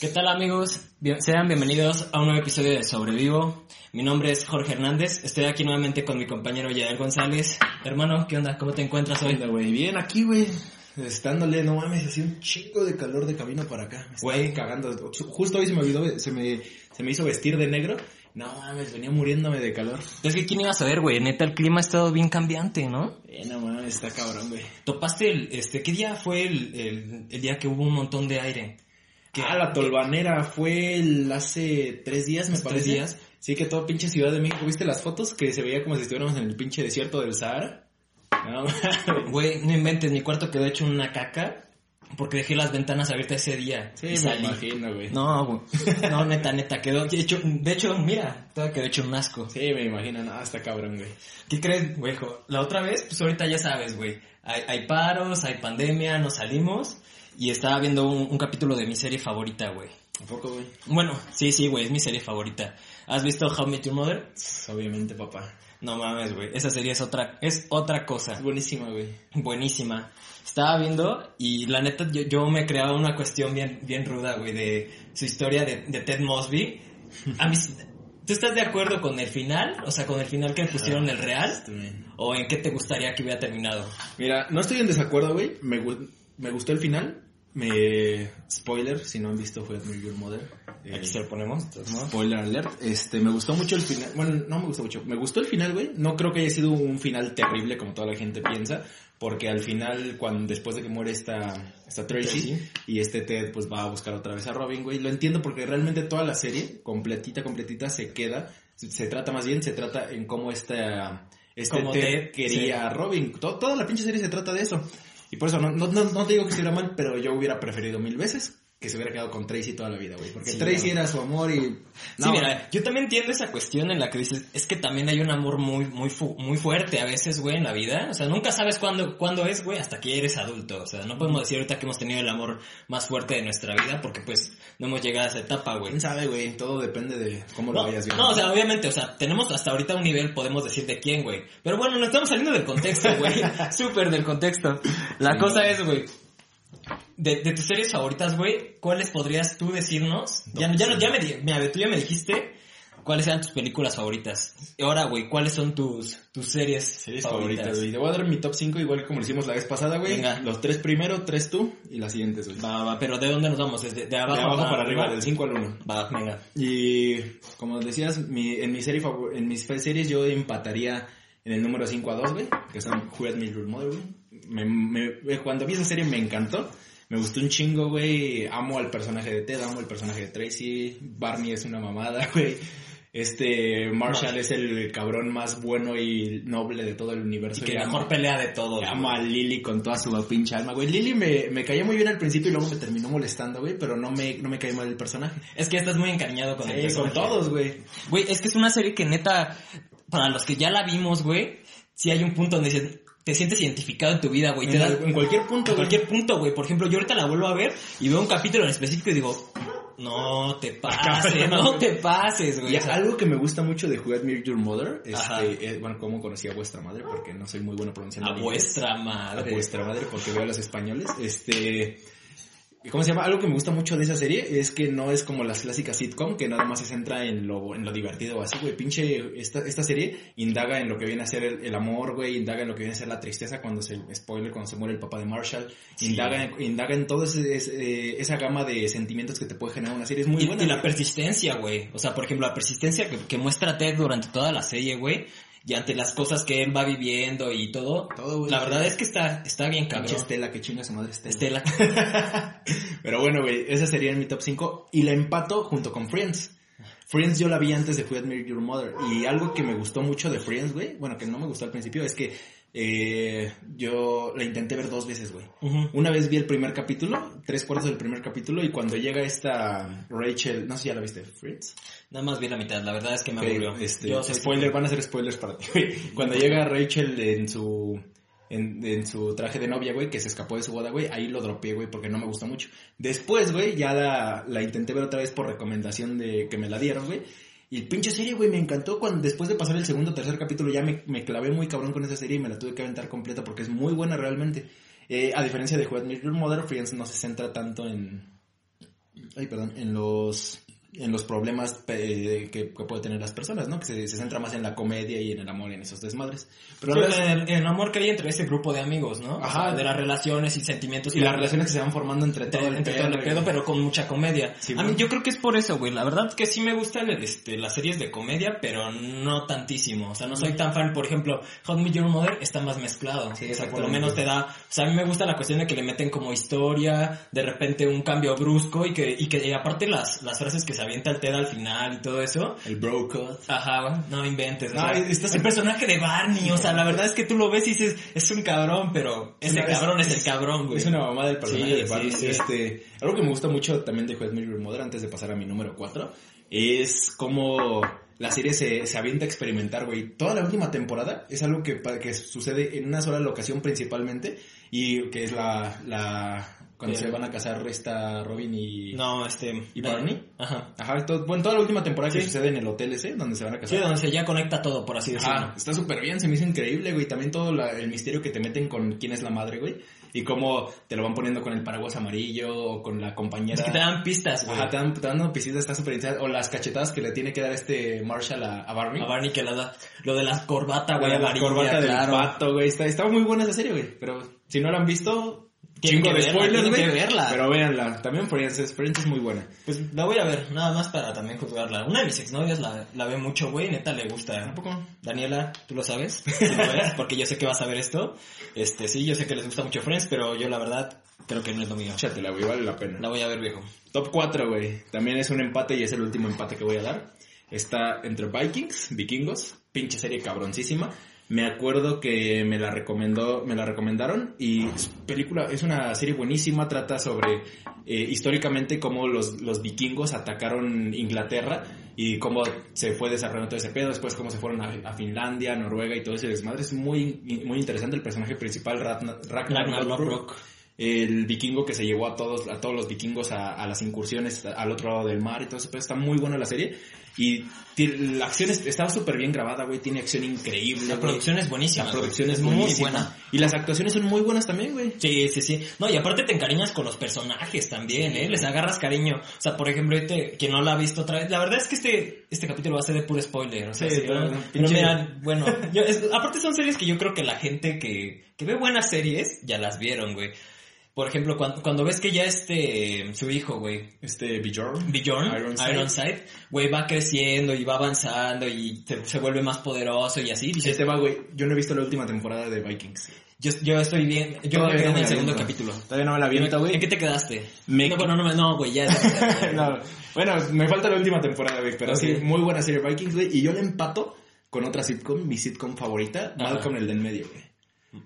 ¿Qué tal amigos? Bien- sean bienvenidos a un nuevo episodio de Sobrevivo. Mi nombre es Jorge Hernández. Estoy aquí nuevamente con mi compañero Yael González. Hermano, ¿qué onda? ¿Cómo te encuentras hoy? Güey, bien aquí, güey. Estándole, no mames, hacía un chingo de calor de camino para acá. Güey, cagando. Justo hoy se me olvidó, se me, se me hizo vestir de negro. No mames, venía muriéndome de calor. Es que quién iba a saber, güey. Neta, el clima ha estado bien cambiante, ¿no? Eh, no mames, está cabrón, güey. Topaste el, este, ¿qué día fue el, el, el día que hubo un montón de aire? Que- Ah, la tolvanera fue el hace tres días, me ¿Hace parece. tres días? Sí, que todo pinche Ciudad de México. ¿Viste las fotos? Que se veía como si estuviéramos en el pinche desierto del Sahara. No. Güey, no inventes, mi cuarto quedó hecho una caca porque dejé las ventanas abiertas ese día. Sí, y me imagino, güey. No, güey. No, neta, neta, quedó hecho, de hecho, mira, todo quedó hecho un asco. Sí, me imagino, no, está cabrón, güey. ¿Qué crees, güey? La otra vez, pues ahorita ya sabes, güey. Hay, hay paros, hay pandemia, nos salimos. Y estaba viendo un, un capítulo de mi serie favorita, güey. ¿Un poco, güey? Bueno, sí, sí, güey, es mi serie favorita. ¿Has visto How Met Your Mother? Obviamente, papá. No mames, güey. Esa serie es otra, es otra cosa. Es buenísima, güey. Buenísima. Estaba viendo y la neta yo, yo me creaba una cuestión bien, bien ruda, güey, de su historia de, de Ted Mosby. A mí, ¿tú estás de acuerdo con el final? O sea, con el final que pusieron el real. ¿O en qué te gustaría que hubiera terminado? Mira, no estoy en desacuerdo, güey. Me, me gustó el final. Me... Spoiler, si no han visto fue Admire Your Mother. Eh, Aquí se lo ponemos. ¿no? Spoiler alert. Este, me gustó mucho el final. Bueno, no me gustó mucho. Me gustó el final, güey. No creo que haya sido un final terrible como toda la gente piensa. Porque al final, cuando después de que muere esta, esta Tracy, Tracy. y este Ted pues va a buscar otra vez a Robin, güey. Lo entiendo porque realmente toda la serie, completita, completita, se queda. Se, se trata más bien, se trata en cómo esta, este Ted, Ted, quería a Robin. To- toda la pinche serie se trata de eso. Y por eso no, no, no, te digo que estuviera mal, pero yo hubiera preferido mil veces que se hubiera quedado con Tracy toda la vida, güey. Porque Sí, Tracy era su amor y... sí, No, mira, yo también entiendo esa cuestión en la que dices, es que también hay un amor muy, muy, fu- muy fuerte a veces, güey, en la vida. O sea, nunca sabes cuándo, cuándo es, güey, hasta que eres adulto. O sea, no podemos decir ahorita que hemos tenido el amor más fuerte de nuestra vida porque, pues, no hemos llegado a esa etapa, güey. ¿Quién sabe, güey? Todo depende de cómo lo vayas viendo. no, o sea, obviamente, o sea, tenemos hasta ahorita un nivel, podemos decir de quién, güey. Pero bueno, no estamos saliendo del contexto, güey. Súper del contexto. La Sí, cosa es, güey, de, de tus series favoritas, güey, ¿cuáles podrías tú decirnos? Ya, ya, no- ya me, mira, tú ya me dijiste cuáles eran tus películas favoritas. Y ahora, güey, ¿cuáles son tus, tus series, Series favoritas? güey. Te voy a dar mi top 5 igual como lo hicimos la vez pasada, güey. Venga. Los tres primero, tres tú y las siguientes, güey. Va, va, pero ¿de dónde nos vamos? ¿Desde de De abajo, abajo para arriba, del 5 al 1. Va, venga. Y como decías, mi, en, mi serie favor- en mis series yo empataría en el número 5 a 2, güey. Que son Who Had Your Mother, güey. Me, me- cuando vi esa serie me encantó. Me gustó un chingo, güey. Amo al personaje de Ted, amo al personaje de Tracy. Barney es una mamada, güey. Este Marshall es el cabrón más bueno y noble de todo el universo. Y que Y amo- mejor pelea de todos. Amo a Lily con toda su pinche alma, güey. Lily me, me caía muy bien al principio y luego me terminó molestando, güey, pero no me, no me cae mal el personaje. Es que estás muy encariñado con el Sí, con personaje. todos, güey. Güey, es que es una serie que neta, para los que ya la vimos, güey, si hay un punto donde dices, te sientes identificado en tu vida, güey. En, da, en cualquier punto, en cualquier punto, güey. Por ejemplo, yo ahorita la vuelvo a ver y veo un capítulo en específico y digo, no te pases, no te pases, güey. Y algo que me gusta mucho de Who Admire Your Mother, este, es, bueno, cómo conocí a vuestra madre, porque no soy muy bueno pronunciando a vuestra A madre. vuestra madre, porque veo a los españoles. Este, ¿cómo se llama? Algo que me gusta mucho de esa serie es que no es como las clásicas sitcom, que nada más se centra en lo, en lo divertido o así, güey. Pinche, esta, esta serie indaga en lo que viene a ser el, el amor, güey, indaga en lo que viene a ser la tristeza cuando se, spoiler, cuando se muere el papá de Marshall, Sí. indaga, en, indaga en toda esa gama de sentimientos que te puede generar una serie. Es muy Y, buena. y la persistencia, güey. O sea, por ejemplo, la persistencia que, que muestra Ted durante toda la serie, güey. Y ante las cosas que él va viviendo y todo. Todo, güey. La verdad es que está, está bien cabrón. Estela, que chinga su madre Estela. Estela. Pero bueno, güey, esa sería en mi top 5 y la empato junto con Friends. Friends yo la vi antes de Who Admire Your Mother y algo que me gustó mucho de Friends, güey, bueno, que no me gustó al principio, es que eh, yo la intenté ver dos veces, güey. Una vez vi el primer capítulo, tres cuartos del primer capítulo y cuando llega esta Rachel, no sé si ya la viste, Friends. Nada más vi la mitad, la verdad es que me aburrió. este, Yo soy spoiler, van a ser spoilers para ti, güey. Cuando llega Rachel en su en, en su traje de novia, güey, que se escapó de su boda, güey, ahí lo dropeé, güey, porque no me gustó mucho. Después, güey, ya la, la intenté ver otra vez por recomendación de que me la dieron, güey. Y el pinche serie, güey, me encantó cuando después de pasar el segundo o tercer capítulo ya me, me clavé muy cabrón con esa serie y me la tuve que aventar completa porque es muy buena realmente. Eh, a diferencia de Met Your Mother, Friends no se centra tanto en, ay, perdón, en los en los problemas eh, que, que puede tener las personas, ¿no? Que se, se centra más en la comedia y en el amor y en esos desmadres. Pero Sí, en el, en el amor que hay entre ese grupo de amigos, ¿no? O Ajá. sea, de las relaciones y sentimientos y las relaciones que se van formando entre todo el entre todo el pero con mucha comedia. Sí, a mí yo creo que es por eso, güey. La verdad que sí me gustan este, las series de comedia, pero no tantísimo. O sea, no soy tan fan. Por ejemplo, How I Met Your Mother está más mezclado. Sí, o sea, por lo menos te da... O sea, a mí me gusta la cuestión de que le meten como historia, de repente un cambio brusco y que, y que y aparte las, las frases que se avienta el Ted al final y todo eso. El bro cut. Ajá, güey, no inventes. o No, sea, estás- el personaje de Barney, o sea, la verdad es que tú lo ves y dices, es un cabrón, pero ese cabrón es, es- el cabrón, güey. Es una mamá del personaje Sí, de Barney. sí. Este, algo que me gusta mucho también de Juez Mirror Mother, antes de pasar a mi número 4, es cómo la serie se, se avienta a experimentar, güey. Toda la última temporada es algo que, que sucede en una sola locación principalmente y que es la... la cuando se van a casar esta Robin y... No, este... ¿Y Barney? Ajá. Ajá, todo- bueno, toda la última temporada que Sí. sucede en el hotel ese, donde se van a Sí, casar. donde se ya conecta todo, por así decirlo. Ajá, está súper bien, se me hizo increíble, güey. También todo la- el misterio que te meten con quién es la madre, güey. Y cómo te lo van poniendo con el paraguas amarillo o con la compañera. Es que te dan pistas, güey. Ajá, te dan, te dan dando pisitas, está súper interesante. O las cachetadas que le tiene que dar este Marshall a, a Barney. A Barney que la da... Lo de la corbata, güey, la, amarilla, corbata del claro. pato, güey. Está, está muy buena esa serie, güey. Pero si no la han visto, Tienen que verla, tienen que verla. Pero véanla. También Friends, Friends es muy buena. Pues la voy a ver, nada más para también juzgarla. Una de mis exnovias la, la ve mucho, güey, neta le gusta. ¿A poco? Daniela, ¿tú lo sabes? ¿Sí lo ves? Porque yo sé que vas a ver esto. Este, sí, yo sé que les gusta mucho Friends, pero yo la verdad creo que no es lo mío. Échatela, güey, vale la pena. La voy a ver, viejo. Top 4, güey. También es un empate y es el último empate que voy a dar. Está entre Vikings, Vikingos, pinche serie cabroncísima. Me acuerdo que me la recomendó, me la recomendaron y es película, es una serie buenísima, trata sobre eh, históricamente cómo los, los vikingos atacaron Inglaterra y cómo se fue desarrollando todo ese pedo, después cómo se fueron a, a Finlandia, Noruega y todo ese desmadre. Es muy, muy interesante el personaje principal, Ragnar, Ragnar Ragnar Lothbrok Lothbrok. El vikingo que se llevó a todos, a todos los vikingos a, a las incursiones al otro lado del mar y todo eso, pero está muy buena la serie. Y la acción es- está súper bien grabada, güey, tiene acción increíble, La güey. producción es buenísima. La güey. producción es muy buenísima. buena. Y las actuaciones son muy buenas también, güey. Sí, sí, sí. No, y aparte te encariñas con los personajes también, ¿eh? Les agarras cariño. O sea, por ejemplo, este, quien no la ha visto otra vez, la verdad es que este, este capítulo va a ser de puro spoiler. O sea, Sí, sí, pero- pero, pinche- mira, bueno, yo- es- aparte son series que yo creo que la gente que, que ve buenas series ya las vieron, güey. Por ejemplo, cuando, cuando ves que ya este, su hijo, güey, Este Bjorn. Bjorn, Ironside. Ironside, güey, va creciendo y va avanzando y se, se vuelve más poderoso y así. Dices, Este va, güey. Yo no he visto la última temporada de Vikings. yo, yo estoy bien, yo Todavía me quedé no en el segundo capítulo. Todavía no me la güey. ¿En qué te quedaste? Me- No, bueno, no, me- no, güey, ya. No, bueno, me falta la última temporada, güey, pero Ok. sí, muy buena serie Vikings, güey, y yo la empato con otra sitcom, mi sitcom favorita. Malcolm el del medio, güey.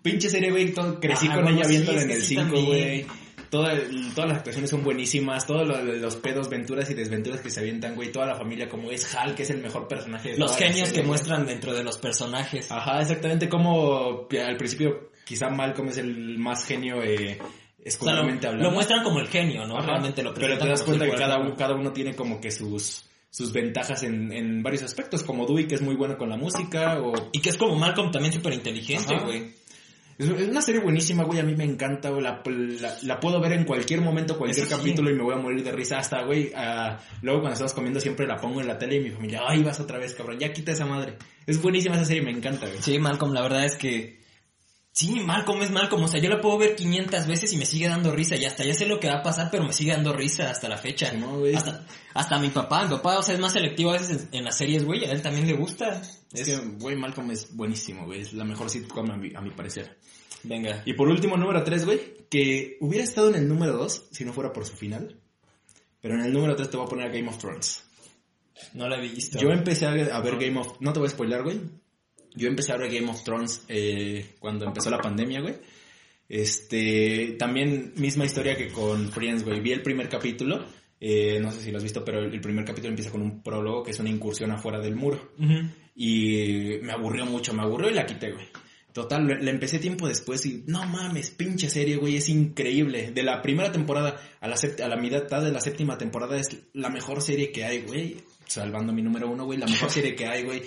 Pinche serie, güey, todo- crecí Ah, con ella viéndola en el sí 5, también. güey. Toda, todas las actuaciones son buenísimas, todos lo- los pedos, venturas y desventuras que se avientan, güey, toda la familia como es Hal, que es el mejor personaje de Los genios que muestran dentro de los personajes. Ajá, exactamente como al principio quizá Malcolm es el más genio eh, O sea, lo, escolarmente hablando. lo muestran como el genio, ¿no? Ajá, Realmente lo Pero te das cuenta que cada uno, cada uno tiene como que sus, sus ventajas en, en varios aspectos, como Dewey que es muy bueno con la música, o... Y que es como Malcolm también súper inteligente, güey. Es una serie buenísima, güey, a mí me encanta, güey, la, la, la puedo ver en cualquier momento, cualquier sí. capítulo y me voy a morir de risa hasta, güey, ah, luego cuando estamos comiendo siempre la pongo en la tele y mi familia, ay, vas otra vez, cabrón, ya quita esa madre. Es buenísima esa serie, me encanta, güey. Sí, Malcolm, la verdad es que... Sí, Malcolm es Malcolm, o sea, yo la puedo ver 500 veces y me sigue dando risa y hasta ya sé lo que va a pasar, pero me sigue dando risa hasta la fecha. No, güey. hasta, hasta mi papá, mi papá, o sea, es más selectivo a veces en, en las series, güey, a él también le gusta. Es que, güey, Malcolm es buenísimo, güey, es la mejor sitcom a mi, a mi parecer. Venga. Y por último, número 3, güey, que hubiera estado en el número 2 si no fuera por su final. Pero en el número 3 te voy a poner a Game of Thrones. No la he visto. Yo empecé a, a ver Game of... No te voy a spoiler, güey. Yo empecé a ver Game of Thrones eh, cuando empezó la pandemia, güey. Este, también misma historia que con Friends, güey. Vi el primer capítulo, eh, no sé si lo has visto, pero el, primer capítulo empieza con un prólogo que es una incursión afuera del muro. Ujú. Y me aburrió mucho, me aburrió y la quité, güey. Total, la empecé tiempo después y no mames, pinche serie, güey, es increíble. De la primera temporada a la, a la mitad de la séptima temporada es la mejor serie que hay, güey. Salvando mi número uno, güey, la mejor serie que hay, güey.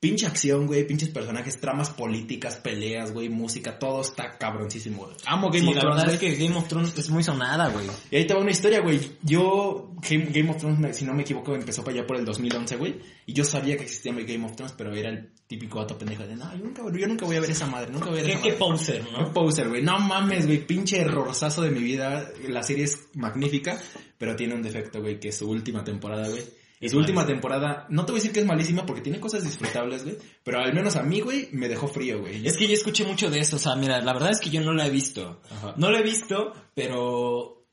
Pinche acción, güey, pinches personajes, tramas políticas, peleas, güey, música, todo está cabroncísimo. güey. Amo Game Sí, of la Thrones. verdad es que Game of Thrones es muy sonada, güey. Y ahí te va una historia, güey. Yo, Game, Game of Thrones, si no me equivoco, empezó para allá por el 2011, güey. Y yo sabía que existía Game of Thrones, pero era el típico vato pendejo de, no, yo nunca, yo nunca voy a ver esa madre, nunca voy a ver Qué, esa qué madre. poser, Un ¿no? poser, güey. No mames, güey. Pinche errorzazo de mi vida. La serie es magnífica, pero tiene un defecto, güey, que es su última temporada, güey. Y Es su última temporada, no te voy a decir que es malísima porque tiene cosas disfrutables, güey. Pero al menos a mí, güey, me dejó frío, güey. Es que yo escuché mucho de eso, o sea, mira, la verdad es que yo no la he visto. Ajá. No la he visto, pero...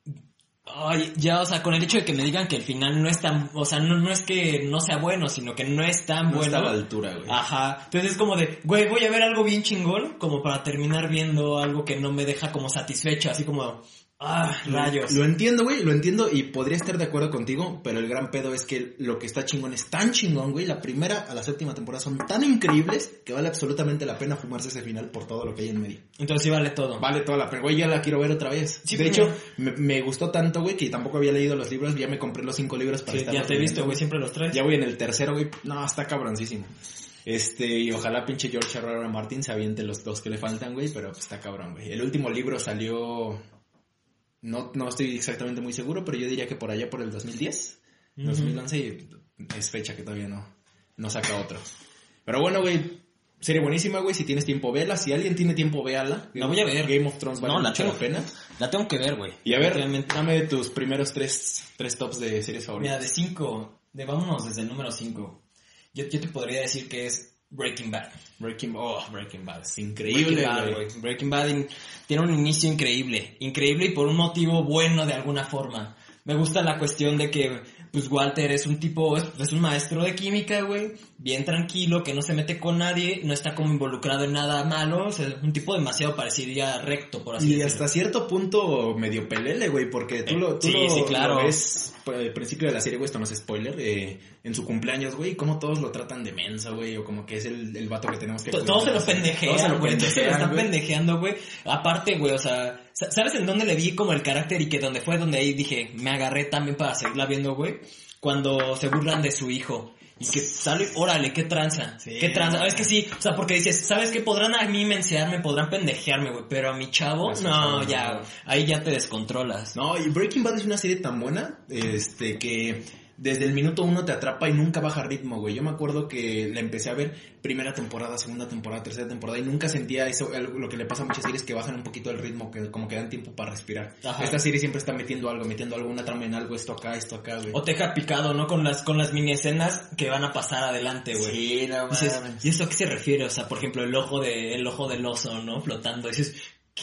Ay, ya, o sea, con el hecho de que me digan que el final no es tan... O sea, no, no es que no sea bueno, sino que no es tan no bueno. está a la altura, güey. Ajá. Entonces es como de, güey, voy a ver algo bien chingón, como para terminar viendo algo que no me deja como satisfecho, así como, ah, rayos. Lo entiendo, güey, lo entiendo y podría estar de acuerdo contigo, pero el gran pedo es que lo que está chingón es tan chingón, güey. La primera a la séptima temporada son tan increíbles que vale absolutamente la pena fumarse ese final por todo lo que hay en medio. Entonces sí vale todo. Vale toda la pena, güey, ya la quiero ver otra vez. Sí, de pero- hecho, me, me gustó tanto, güey, que tampoco había leído los libros, ya me compré los cinco libros para Sí, estar ya te he visto, güey, siempre los traes. Ya voy en el tercero, güey. No, está cabroncísimo. Este, y ojalá pinche George R. R. Martin se aviente los dos que le faltan, güey, pero pues está cabrón, güey. El último libro salió, no, no estoy exactamente muy seguro, pero yo diría que por allá por el 2010, Ujú. 2011, y es fecha que todavía no, no saca otro. Pero bueno, güey, serie buenísima, güey, si tienes tiempo, véala. Si alguien tiene tiempo, véala. La voy a ver. Game of Thrones vale No, la mucho tengo- la pena. La tengo que ver, güey. Y a ver, Definitivamente. dame tus primeros tres, tres tops de series Mira, favoritas. de 5, de vámonos desde el número 5. Yo, yo te podría decir que es Breaking Bad. Breaking, oh, Breaking Bad, es Breaking increíble, Bad, güey. güey. Breaking Bad in- tiene un inicio increíble. Increíble y por un motivo bueno de alguna forma. Me gusta la cuestión de que, pues Walter es un tipo, es, es un maestro de química, güey. Bien tranquilo, que no se mete con nadie, no está como involucrado en nada malo. O sea, un tipo demasiado parecería recto, por así Y decirlo. hasta cierto punto medio pelele, güey, porque tú Eh, lo, tú sí, lo, sí, claro. lo ves pues, al principio de la serie, güey, esto no es spoiler, eh, en su cumpleaños, güey, cómo todos lo tratan de mensa, güey, o como que es el, el vato que tenemos que... Todos se lo Todos se pendejean, lo güey. Todos se lo pendejean, están güey. pendejeando, güey. Aparte, güey, o sea, sa- ¿sabes en dónde le vi como el carácter y que donde fue donde ahí dije, me agarré también para seguirla viendo, güey? Cuando se burlan de su hijo. Y que sale, órale, qué tranza, Sí, qué tranza. no, es que sí, o sea, porque dices, ¿sabes qué? Podrán a mí mensearme, podrán pendejearme, güey, pero a mi chavo, su no, chavo, ya, no. ahí ya te descontrolas. No, y Breaking Bad es una serie tan buena, este, que desde el minuto uno te atrapa y nunca baja ritmo, güey. Yo me acuerdo que la empecé a ver primera temporada, segunda temporada, tercera temporada y nunca sentía eso, lo que le pasa a muchas series que bajan un poquito el ritmo, que como que dan tiempo para respirar. Ajá. Esta serie siempre está metiendo algo, metiendo alguna trama en algo, esto acá, esto acá, güey. O te deja picado, ¿no? Con las, con las mini escenas que van a pasar adelante, güey. Sí, no mames. ¿y eso a qué se refiere? O sea, por ejemplo, el ojo de, el ojo del oso, ¿no? Flotando. Dices,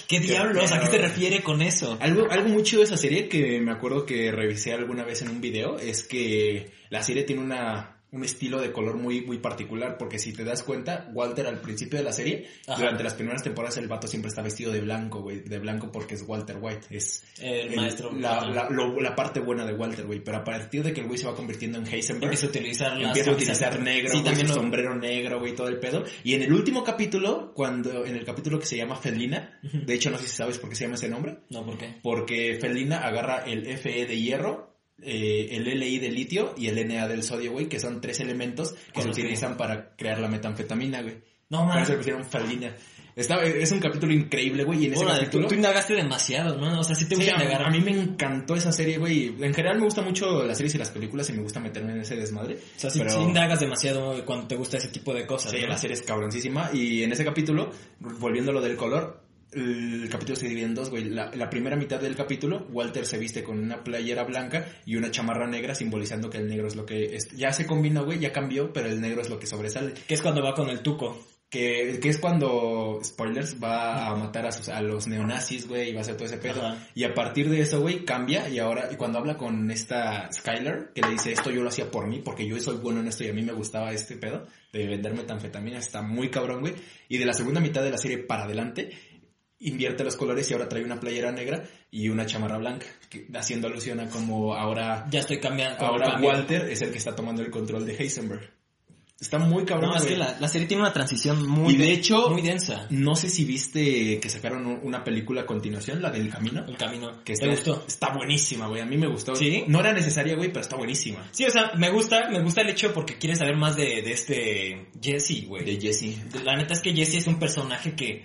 ¿qué, diablos? ¿A qué se pedo? refiere con eso? Algo, algo muy chido de esa serie que me acuerdo que revisé alguna vez en un video es que la serie tiene una, un estilo de color muy, muy particular porque si te das cuenta, Walter al principio de la serie, Ajá. durante las primeras temporadas el vato siempre está vestido de blanco, güey, de blanco porque es Walter White, es El, maestro. la, la, lo- la parte buena de Walter, güey, pero a partir de que el güey se va convirtiendo en Heisenberg, Empieza a utilizar las Empieza a utilizar negro, Sí, güey, también su lo- sombrero negro, güey, todo el pedo. Y en el último capítulo, cuando, en el capítulo que se llama Felina, de hecho no sé si sabes por qué se llama ese nombre, No, ¿por qué? porque Felina agarra el Fe de hierro, eh, el Li de litio y el Na del sodio, güey, que son tres elementos que se utilizan para crear la metanfetamina, güey. No, Por man. eso le pusieron Felina. Está, es un capítulo increíble, güey, y en ese Órale, tú, capítulo... tú indagaste demasiado, ¿no? O sea, sí te Sí, gusta a, indagar. a mí me encantó esa serie, güey. En general me gusta mucho las series y las películas y me gusta meterme en ese desmadre. O sea, sí, pero- sí indagas demasiado cuando te gusta ese tipo de cosas. Sí, ¿no? la serie es cabroncísima. Y en ese capítulo, volviendo a lo del color, el capítulo se divide en dos, güey. La, la primera mitad del capítulo, Walter se viste con una playera blanca y una chamarra negra, simbolizando que el negro es lo que... es- ya se combinó, güey, ya cambió, pero el negro es lo que sobresale. Que es cuando va con el tuco. Que, que es cuando, spoilers, va a matar a, sus, a los neonazis, güey, y va a hacer todo ese pedo. Ajá. Y a partir de eso, güey, cambia. Y ahora, y cuando habla con esta Skyler, que le dice, esto yo lo hacía por mí, porque yo soy bueno en esto y a mí me gustaba este pedo de venderme tanfetamina, está muy cabrón, güey. Y de la segunda mitad de la serie para adelante, invierte los colores y ahora trae una playera negra y una chamarra blanca, que- haciendo alusión a como ahora, Ya estoy cambiando. ahora. Walter es el que está tomando el control de Heisenberg. Está muy cabrón, No, es que la, la serie tiene una transición muy, Y de hecho- muy densa. No sé si viste que sacaron un- una película a continuación, la del camino. El camino. Que ¿Te gustó? Está buenísima, güey. A mí me gustó. ¿Sí? No era necesaria, güey, pero está buenísima. Sí, o sea, me gusta, me gusta el hecho porque quieres saber más de, de este Jesse, güey. De Jesse. La neta es que Jesse es un personaje que,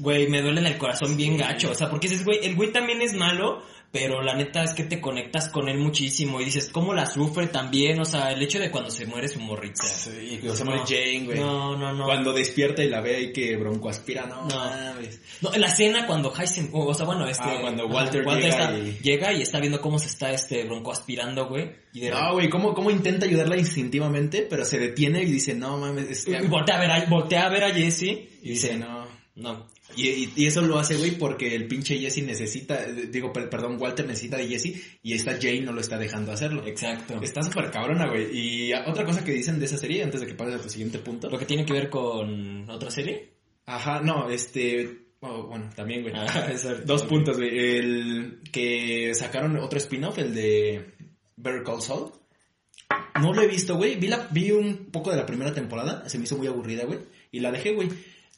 güey, me duele en el corazón bien gacho. O sea, porque dices, güey, el güey también es malo, pero la neta es que te conectas con él muchísimo y dices, ¿cómo la sufre también? O sea, el hecho de cuando se muere su morrita. Sí, cuando se muere. Jane, güey. No, no, no. Cuando despierta y la ve y que bronco aspira, no, No. mames. No, en la escena cuando Heisen, o sea, bueno, este... Ah, cuando Walter llega está- y- llega y está viendo cómo se está este bronco aspirando, güey. Y de No, güey, ¿cómo, ¿cómo intenta ayudarla instintivamente? Pero se detiene y dice, no mames, es que... y voltea a ver a, voltea a ver a Jesse y Y dice, no. no. Y, y- eso lo hace, güey, porque el pinche Jesse necesita, digo, per- perdón, Walter necesita de Jesse y esta Jane no lo está dejando hacerlo. Exacto. Está súper cabrona, güey. Y otra cosa que dicen de esa serie, antes de que pases a tu siguiente punto. Lo que tiene que ver con otra serie. Ajá, no, este... oh, bueno, también, güey. Ah. Dos puntos, güey. El que sacaron otro spin-off, el de Better Call Saul. No lo he visto, güey. Vi, la, vi un poco de la primera temporada. Se me hizo muy aburrida, güey. Y la dejé, güey.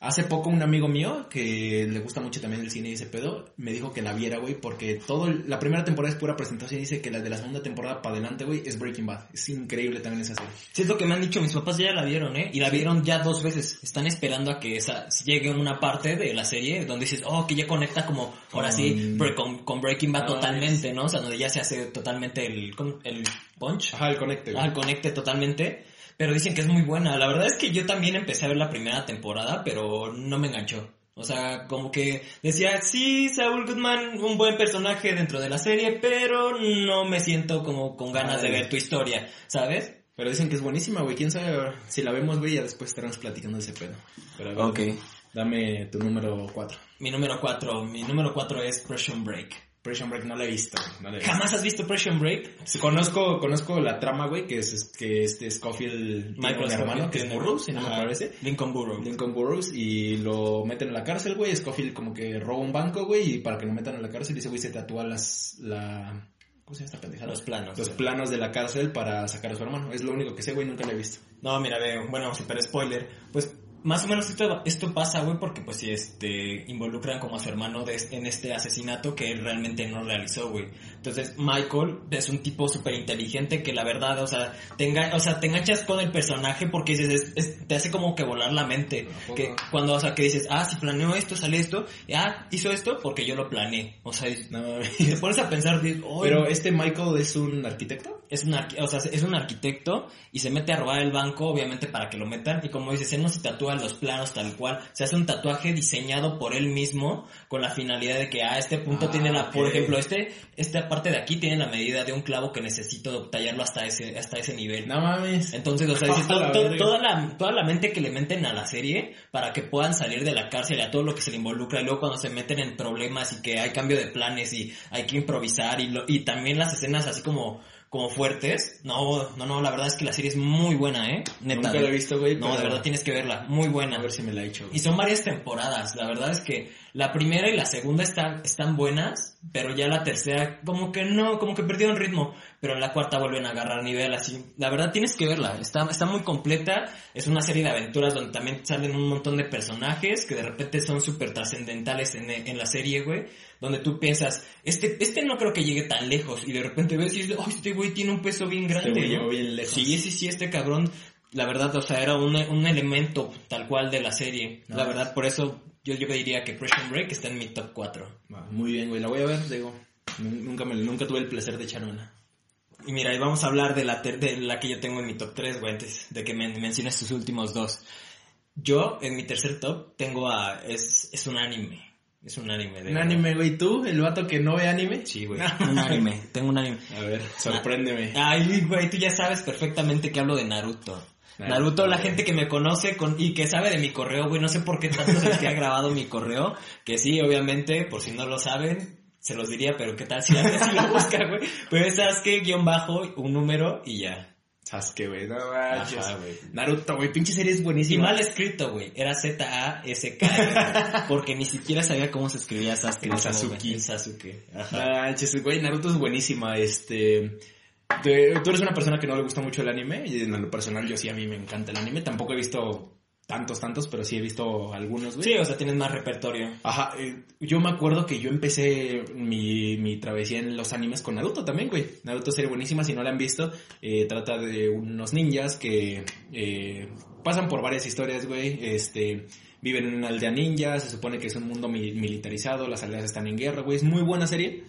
Hace poco un amigo mío, que le gusta mucho también el cine y ese pedo, me dijo que la viera, güey, porque todo, el- la primera temporada es pura presentación y dice que la de la segunda temporada para adelante, güey, es Breaking Bad. Es increíble también esa serie. Sí, es lo que me han dicho, mis papás ya la vieron, ¿eh? Y la vieron ya dos veces. Están esperando a que esa, llegue una parte de la serie donde dices, oh, que ya conecta como, ahora sí, con, con Breaking Bad Ah, totalmente, ¿no? O sea, donde ya se hace totalmente el, el punch. Ajá, el conecte, güey. al conecte totalmente. Pero dicen que es muy buena. La verdad es que yo también empecé a ver la primera temporada, pero no me enganchó. O sea, como que decía, sí, Saul Goodman, un buen personaje dentro de la serie, pero no me siento como con ganas de ver tu historia, ¿sabes? Pero dicen que es buenísima, güey. Quién sabe si la vemos, güey, ya después estaremos platicando de ese pedo. Pero Dame tu número 4. Mi número cuatro, mi número cuatro es Prison Break. Prison Break no la he visto, no la he visto. ¿Jamás has visto Prison Break? Conozco, conozco la trama, güey, que es que este Scofield tiene un hermano que es Burroughs, si no me parece. Lincoln Burroughs. Lincoln Burroughs y lo meten en la cárcel, güey. Scofield como que roba un banco, güey, y para que lo metan en la cárcel ese güey se tatúa las, la, ¿cómo se llama esta pendejada? Los planos. Los planos de la cárcel para sacar a su hermano. Es lo único que sé, güey, nunca lo he visto. No, mira, ve, bueno, super spoiler. Pues más o menos esto, esto pasa, güey, porque pues sí, este, involucran como a su hermano de, en este asesinato que él realmente no realizó, güey. Entonces, Michael es un tipo súper inteligente que la verdad, o sea, te, enga- o sea, te enganchas con el personaje porque dices, es- es- te hace como que volar la mente. Que cuando, o sea, que dices, ah, si planeó esto, sale esto, y, ah, hizo esto porque yo lo planeé. O sea, y No, te pones a pensar, dices, "Oy, Pero este Michael es un arquitecto. es un, o sea, es un arquitecto y se mete a robar el banco, obviamente para que lo metan. Y como dices, él no se tatúa los planos tal cual. Se hace un tatuaje diseñado por él mismo con la finalidad de que, ah, este punto Ah, tiene la, por ok. ejemplo, este, esta parte de aquí tiene la medida de un clavo que necesito tallarlo hasta ese, hasta ese nivel. No mames. Entonces, o sea, dices, to- to- toda, la, toda la mente que le meten a la serie para que puedan salir de la cárcel y a todo lo que se le involucra y luego cuando se meten en problemas y que hay cambio de planes y hay que improvisar y, lo- y también las escenas así como, como fuertes. No, no, no, la verdad es que la serie es muy buena, ¿eh? Neta. Nunca la he visto, güey. No, pero de verdad tienes que verla, muy buena. A ver si me la he hecho. Y son varias temporadas. La verdad es que la primera y la segunda están, están buenas, pero ya la tercera como que no, como que perdieron ritmo. Pero en la cuarta vuelven a agarrar nivel así. La verdad tienes que verla. Está, está muy completa. Es una serie de aventuras donde también salen un montón de personajes que de repente son súper trascendentales en, en la serie, güey. Donde tú piensas, este, este no creo que llegue tan lejos. Y de repente ves y dices, oh, este güey tiene un peso bien grande. güey ¿no?". llegó bien lejos. Sí, sí, sí, este cabrón, la verdad, o sea, era un, un elemento tal cual de la serie. No, la verdad, por eso yo, yo diría que Prison Break está en mi top 4. Va, Muy bien, güey. La voy a ver, digo. nun- Nunca, me, nunca tuve el placer de echar una. Y mira, y vamos a hablar de la, ter- de la que yo tengo en mi top 3, güey, antes de que me menciones tus últimos dos. Yo, en mi tercer top, tengo a... Es, es un anime. Es un anime. de Un anime, güey. ¿Tú, el vato que no ve anime? Sí, güey. un anime. Tengo un anime. A ver, sorpréndeme. Ay, güey, tú ya sabes perfectamente que hablo de Naruto. Naruto, la gente que me conoce con, y que sabe de mi correo, güey, no sé por qué tanto se les ha grabado mi correo, que sí, obviamente, por si no lo saben, se los diría, pero qué tal si la si lo busca, güey. Pero es Sasuke, guion bajo, un número y ya. Sasuke, güey. No manches. Naruto, güey. Pinche serie es Y buenísima. mal escrito, güey. Era Z-A-S-K. porque ni siquiera sabía cómo se escribía Sasuke. El Sasuke. El Sasuke. Ajá. manches, güey. Naruto es buenísima. Este. Te- tú eres una persona que no le gusta mucho el anime y en lo personal yo sí a mí me encanta el anime. Tampoco he visto tantos, tantos, pero sí he visto algunos, güey. Sí, o sea, tienes más repertorio. Ajá, eh, yo me acuerdo que yo empecé mi, mi travesía en los animes con Naruto también, güey. Naruto serie buenísima, si no la han visto, eh, trata de unos ninjas que eh, pasan por varias historias, güey. Este, viven en una aldea ninja, se supone que es un mundo mi- militarizado, las aldeas están en guerra, güey. Es muy buena serie.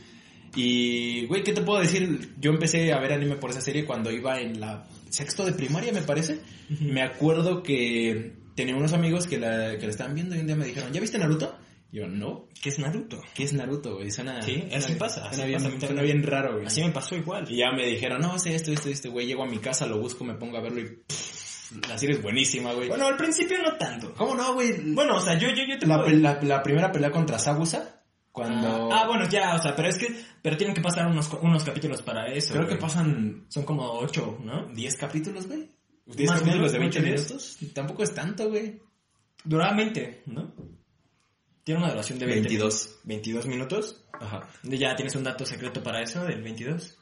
Y, güey, ¿qué te puedo decir? Yo empecé a ver anime por esa serie cuando iba en la sexto de primaria, me parece. Me acuerdo que tenía unos amigos que la, que la estaban viendo y un día me dijeron, ¿ya viste Naruto? Yo, no. ¿Qué es Naruto? ¿Qué es Naruto, güey? Suena... Sí, así suena- pasa, así Suena, bien, pasa suena bien raro, güey. Así me pasó igual. Y ya me dijeron, no, sé esto, esto, esto, güey. Llego a mi casa, lo busco, me pongo a verlo y... pff, la serie es buenísima, güey. Bueno, al principio no tanto. ¿Cómo no, güey? Bueno, o sea, yo, yo, yo te la, puedo- la, la primera pelea contra Sabusa, cuando... Ah, bueno, ya, o sea, pero es que, pero tienen que pasar unos, unos capítulos para eso. Creo que pasan Son como ocho, ¿no? 10 capítulos, güey. 10 Más o capítulos de 20 ocho, diez. minutos. Tampoco es tanto, güey. Duramente, ¿no? Tiene una duración de 20 22. 22 minutos. Ajá. Ya tienes un dato secreto para eso, del 22.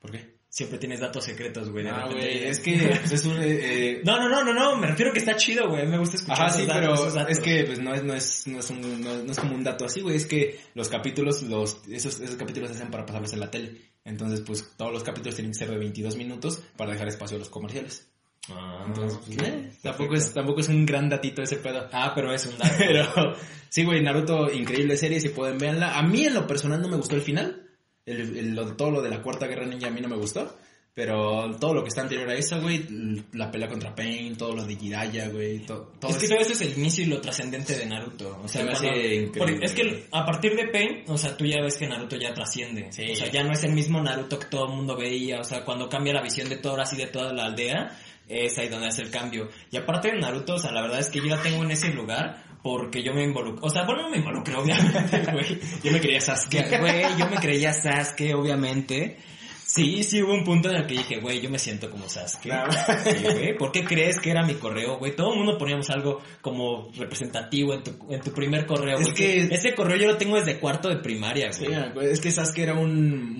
¿Por qué? Siempre tienes datos secretos, güey. Ah, güey, es que pues, es un... eh, eh, No, no, no, no, no, me refiero que está chido, güey. Me gusta escuchar Ajá, esos sí, datos, pero esos datos. es que pues, no, es, no, es, no, es un- no- no es como un dato así, güey. Es que los capítulos, los, esos, esos capítulos se hacen para pasarlos en la tele. Entonces, pues todos los capítulos tienen que ser de 22 minutos para dejar espacio a los comerciales. Ah, Entonces, pues, eh, tampoco, es, tampoco es un gran datito ese pedo. Ah, pero es un dato. Pero sí, güey, Naruto, increíble serie, si pueden verla. A mí en lo personal no me gustó el final. El, el- todo lo de la cuarta guerra ninja a mí no me gustó. Pero todo lo que está anterior a eso, güey, la pelea contra Pain, todo lo de Jiraiya, güey, to- todo, es que eso. todo eso es el inicio y lo trascendente de Naruto. O sea, Se me hace cuando- increíble, porque es que a partir de Pain, o sea, tú ya ves que Naruto ya trasciende. Sí. O sea, ya no es el mismo Naruto que todo el mundo veía. O sea, cuando cambia la visión de todo, así de toda la aldea, es ahí donde hace el cambio. Y aparte de Naruto, o sea, la verdad es que yo la tengo en ese lugar porque yo me involucré. O sea, bueno, no me involucré, obviamente, güey. Yo me quería Sasuke. Güey, yo me creía Sasuke, obviamente. Sí, sí hubo un punto en el que dije, güey, yo me siento como Sasuke. Claro. Sí, güey. ¿Por qué crees que era mi correo, güey? Todo el mundo poníamos algo como representativo en tu, en tu primer correo, Es güey. que- Ese correo yo lo tengo desde cuarto de primaria, Sí, güey. güey, es que Sasuke era un,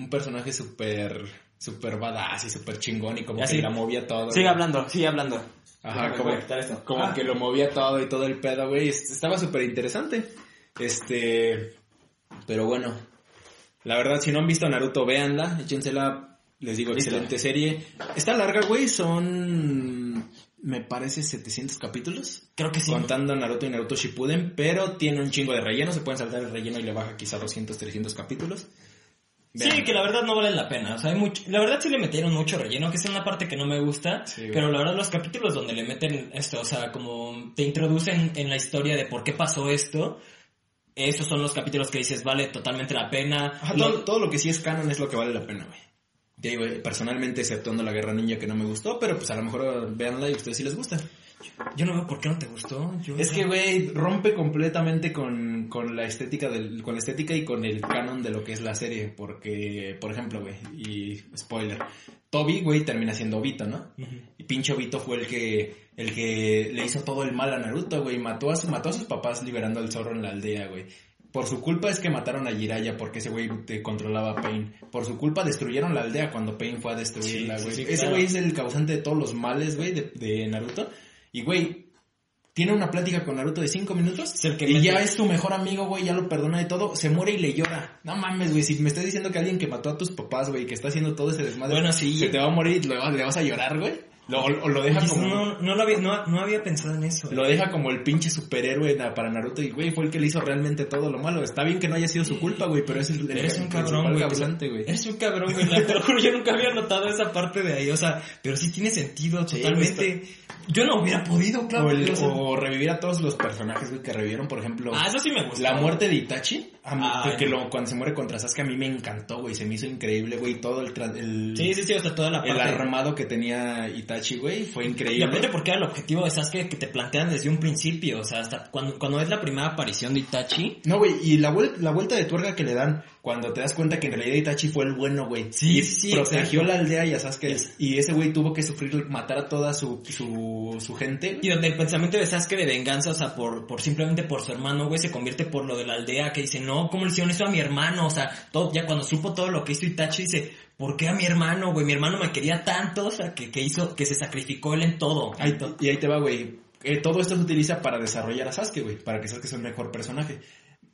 un personaje súper, súper badass y súper chingón y como que la movía todo. Sigue güey. hablando, sigue hablando. Ajá, Déjame como, conectar esto. como Ah. que lo movía todo y todo el pedo, güey. Es- Estaba súper interesante. Este, pero bueno, la verdad, si no han visto Naruto, véanla, échensela. Les digo, Listo. excelente serie. Está larga, güey, son, me parece, 700 capítulos. Creo que sí. Contando Naruto y Naruto Shippuden, pero tiene un chingo de relleno. Se pueden saltar el relleno y le baja quizá 200, 300 capítulos. Sí, que la verdad no vale la pena. O sea, hay mucho, la verdad sí le metieron mucho relleno, que es una parte que no me gusta. Sí, pero la verdad los capítulos donde le meten esto, o sea, como te introducen en la historia de por qué pasó esto, esos son los capítulos que dices vale totalmente la pena. Ajá, Lo- todo, todo lo que sí es canon es lo que vale la pena, güey. Te digo, personalmente, exceptuando la Guerra Ninja que no me gustó, pero pues a lo mejor véanla y a ustedes sí les gusta. Yo no veo por qué no te gustó. Yo Es que, güey, rompe completamente con, con la estética del, con la estética y con el canon de lo que es la serie. Porque, por ejemplo, güey, y spoiler, Toby, güey, termina siendo Obito, ¿no? Y pinche Obito fue el que, el que le hizo todo el mal a Naruto, güey. Mató a, mató a sus papás liberando al zorro en la aldea, güey. Por su culpa es que mataron a Jiraiya porque ese güey te controlaba a Pain. Por su culpa destruyeron la aldea cuando Pain fue a destruirla, Sí, sí, güey. sí, ese claro. güey es el causante de todos los males, güey, de, de Naruto. Y, güey, tiene una plática con Naruto de cinco minutos. El que y mete- ya es tu mejor amigo, güey, ya lo perdona de todo. Se muere y le llora. No mames, güey, si me estás diciendo que alguien que mató a tus papás, güey, que está haciendo todo ese desmadre, Bueno, sí. se te va a morir y le vas, le vas a llorar, güey. Lo- O, o lo deja como... no, no, lo había, no, no había pensado en eso. Lo deja como el pinche superhéroe para Naruto y, güey, fue el que le hizo realmente todo lo malo. Está bien que no haya sido su culpa, güey, pero es el, el- Eres un el cabrón, güey. Eres un cabrón, güey. Te lo juro, yo nunca había notado esa parte de ahí. O sea, pero sí tiene sentido Sí, totalmente. Yo no hubiera podido, claro. O, el- o sea- o revivir a todos los personajes, güey, que revivieron, por ejemplo... Ah, eso sí me gusta. La muerte de Itachi, a mí- que lo, cuando se muere contra Sasuke a mí me encantó, güey, se me hizo increíble, güey, todo el, el, Sí, sí, sí, o sea, toda la el parte. armado que tenía Itachi, güey, fue Y increíble. aparte porque era el objetivo de Sasuke que te plantean desde un principio, o sea, hasta cuando, cuando es la primera aparición de Itachi. No, güey, y la, vuel- la vuelta de tuerca que le dan cuando te das cuenta que en realidad Itachi fue el bueno, güey. Sí, y sí, protegió exacto. la aldea y a Sasuke. Y ese güey tuvo que sufrir, matar a toda su, su, su gente. Y donde el pensamiento de Sasuke de venganza, o sea, por, por simplemente por su hermano, güey, se convierte por lo de la aldea, que dice, no, ¿cómo le hicieron eso a mi hermano? O sea, todo, ya cuando supo todo lo que hizo Itachi, dice, ¿por qué a mi hermano, güey? Mi hermano me quería tanto, o sea, que, que hizo, que se sacrificó él en todo. Ahí y ahí te va, güey. Eh, todo esto se utiliza para desarrollar a Sasuke, güey. Para que Sasuke sea un mejor personaje.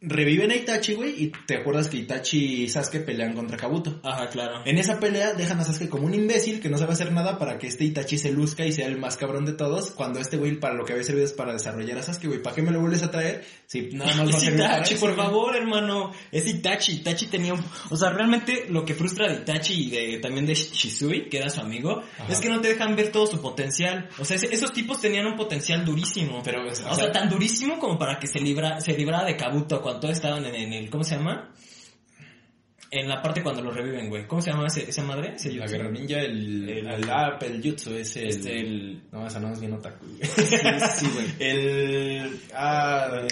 Reviven a Itachi, güey. Y te acuerdas que Itachi y Sasuke pelean contra Kabuto. Ajá, claro. En esa pelea dejan a Sasuke como un imbécil que no sabe hacer nada para que este Itachi se luzca y sea el más cabrón de todos. Cuando este güey para lo que había servido es para desarrollar a Sasuke, güey. ¿Para qué me lo vuelves a traer? Si nada más va a servir Itachi, por favor, hermano. Es Itachi. Itachi tenía un... O sea, realmente lo que frustra de Itachi y de, también de Shisui, que era su amigo, Ajá. es que no te dejan ver todo su potencial. O sea, esos tipos tenían un potencial durísimo. Pero, o, sea- tan durísimo como para que se, libra, se librara de Kabuto cuando todos estaban en, en el... ¿Cómo se llama? En la parte cuando lo reviven, güey. ¿Cómo se llama ese- esa madre? Ese La guerra ninja, el, El- el, el jutsu, es el... Este, el... No, esa no es bien otaku, güey. Sí, sí, güey. El... Ah...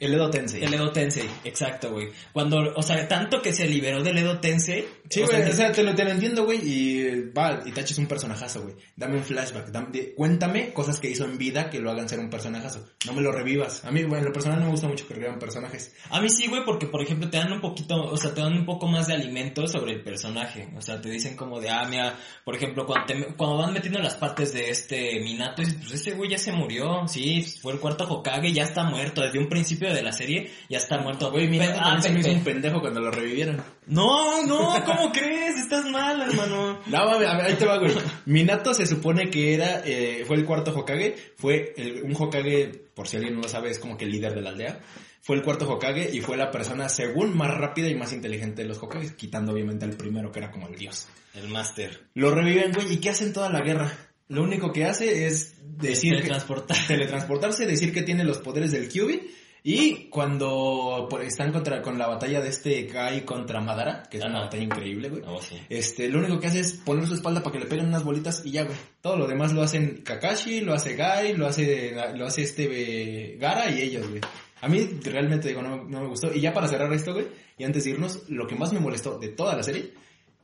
El Edo Tensei. El Edo Tensei, exacto, güey. Cuando, o sea, tanto que se liberó del Edo Tensei. Sí, o güey, sea, o sea, te lo, te lo entiendo, güey, y va, Itachi es un personajazo, güey. Dame un flashback, dame- cuéntame cosas que hizo en vida que lo hagan ser un personajazo. No me lo revivas. A mí, bueno, en lo personal no me gusta mucho que revivan personajes. A mí sí, güey, porque por ejemplo te dan un poquito, o sea, te dan un poco más de alimento sobre el personaje. O sea, te dicen como de, ah, mira, por ejemplo, cuando, te- cuando van metiendo las partes de este Minato, dices, pues ese güey ya se murió, sí, fue el cuarto Hokage, ya está muerto. Desde un principio de la serie ya está muerto. Güey, mira, ah, se me hizo un pendejo cuando lo revivieron. No, no, ¿cómo crees? Estás mal, hermano. No, mami, a ver, ahí te va, güey. Minato se supone que era, eh, fue el cuarto Hokage, fue el- un Hokage, por si alguien no lo sabe, es como que el líder de la aldea. Fue el cuarto Hokage y fue la persona, según, más rápida y más inteligente de los Hokages, quitando obviamente al primero que era como el dios. El máster. Lo reviven, güey, ¿y qué hacen toda la guerra? Lo único que hace es decir que, Teletransportar. teletransportarse, decir que tiene los poderes del Kyuubi y cuando están contra con la batalla de este Kai contra Madara, que es una batalla increíble, güey. Oh, sí. Este, lo único que hace es poner su espalda para que le peguen unas bolitas y ya, güey. Todo lo demás lo hacen Kakashi, lo hace Gai, lo hace lo hace este eh, Gara y ellos, güey. A mí realmente digo no, no me gustó y ya para cerrar esto, güey, y antes de irnos, lo que más me molestó de toda la serie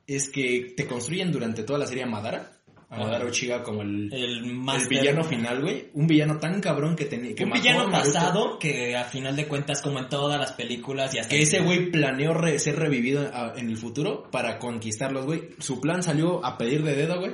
es que te construyen durante toda la serie a Madara, a Madara. Uchiha como el El villano final, güey. Un villano tan cabrón que tenía. Que un villano pasado que a final de cuentas, como en todas las películas y hasta Que ese güey planeó re- ser revivido en el futuro para conquistarlos, güey. Su plan salió a pedir de dedo, güey.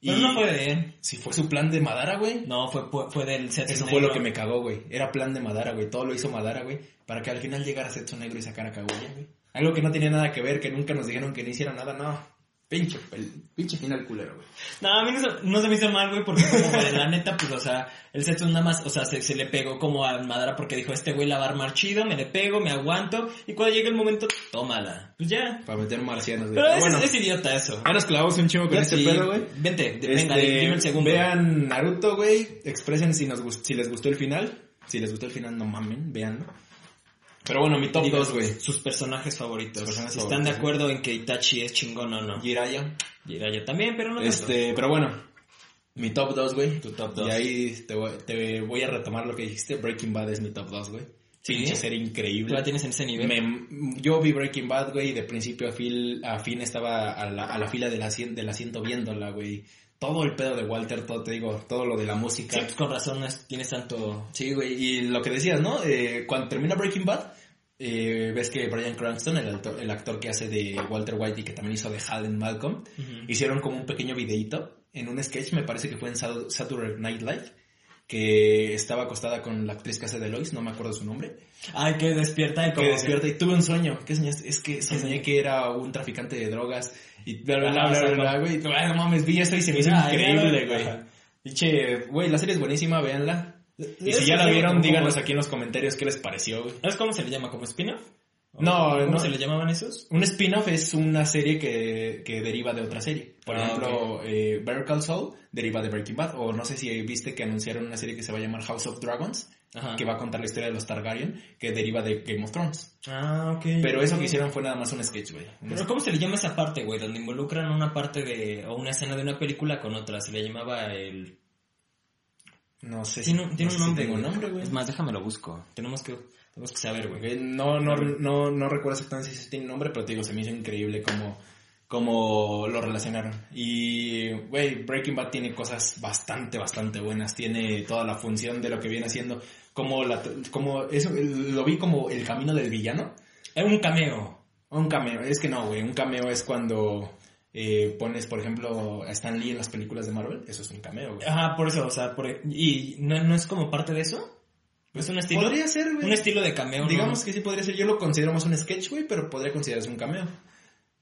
Y Pero no fue de él. si fue su plan de Madara, güey. No, fue, fue, del set Eso fue lo que me cagó, güey. Era plan de Madara, güey. Todo lo hizo Madara, güey. Para que al final llegara Setsu Negro y sacara a Kaguya, güey. Algo que no tenía nada que ver, que nunca nos dijeron que no hiciera nada, no. Pinche, pel- pinche final culero, güey. No, a mí no se, no se me hizo mal, güey, porque como de la neta, pues, o sea, el Setsu nada más, o sea, se, se le pegó como a Madara porque dijo, este güey la va a armar chido, me le pego, me aguanto, y cuando llegue el momento, tómala. Pues ya. Para meter marcianos, güey. Pero Pero es, bueno, es idiota eso. ya nos clavamos un chingo con Ya este sí. pedo, güey. Vente, de- venga, Este, dime el segundo. Vean Naruto, güey. Expresen si, nos si les gustó el final. Si les gustó el final, no mamen, veanlo. Pero bueno, mi top Digo, 2, güey. Sus personajes favoritos. Sus personajes si están de acuerdo en que Itachi es chingón o no. Jiraiya. Jiraiya también, pero no tanto. Este, pero bueno. Mi top 2, güey. Tu top dos. Y ahí te voy, te voy a retomar lo que dijiste. Breaking Bad es mi top 2, güey. ¿Sí? Pinche ¿Tú increíble. la tienes en ese nivel? Me- yo vi Breaking Bad, güey, y de principio a fin, a fin estaba a la, a la fila del, asien- del asiento viéndola, güey. Todo el pedo de Walter, todo, te digo, todo lo de la música. Sí, pues con razón tienes tanto... Sí, güey, y lo que decías, ¿no? Eh, cuando termina Breaking Bad, eh, ves que Brian Cranston, el actor, el actor que hace de Walter White y que también hizo de Hal en Malcolm, hicieron como un pequeño videíto en un sketch, me parece que fue en Sat- Saturday Night Live, que estaba acostada con la actriz que hace de Lois, no me acuerdo su nombre, Ay, que despierta y como que despierta y tuve un sueño. ¿Qué soñaste? Es que soñé que era un traficante de drogas y bla bla bla bla bla, bla, güey. Ay, no mames, vi eso y se me hizo increíble, güey. Diche, güey, la serie es buenísima, véanla. Y si ya la vieron, díganos aquí en los comentarios qué les pareció, güey. ¿Sabes cómo se le llama? ¿Como spin-off? ¿O No, ¿Cómo no. se le llamaban esos? Un spin-off es una serie que, que deriva de otra serie. Por Ah, ejemplo, eh, Better Call Saul deriva de Breaking Bad. O no sé si viste que anunciaron una serie que se va a llamar House of Dragons, Ajá. que va a contar la historia de los Targaryen, que deriva de Game of Thrones. Ah, ok. Pero eso que hicieron fue nada más un sketch, güey. Pero ¿cómo se le llama esa parte, güey? Donde involucran una parte de... o una escena de una película con otra. Se le llamaba el... No sé Tiene, un- tiene no un nombre, tengo güey. nombre, güey. Es más, déjame lo busco. Tenemos que, tenemos que saber, güey. Ok, No, no, no, no recuerdo exactamente si tiene nombre, pero te digo, se me hizo increíble cómo, cómo lo relacionaron. Y, güey, Breaking Bad tiene cosas bastante, bastante buenas. Tiene toda la función de lo que viene haciendo. Como, la, como eso, lo vi como el camino del villano. Es un cameo. Un cameo, es que no, güey. Un cameo es cuando eh, pones, por ejemplo, a Stan Lee en las películas de Marvel. Eso es un cameo, güey. Ajá, por eso, o sea, por, ¿y no, no es como parte de eso? ¿Es un estilo? Podría ser, güey. Un estilo de cameo, ¿no? Digamos que sí podría ser. Yo lo considero más un sketch, güey, pero podría considerarse un cameo.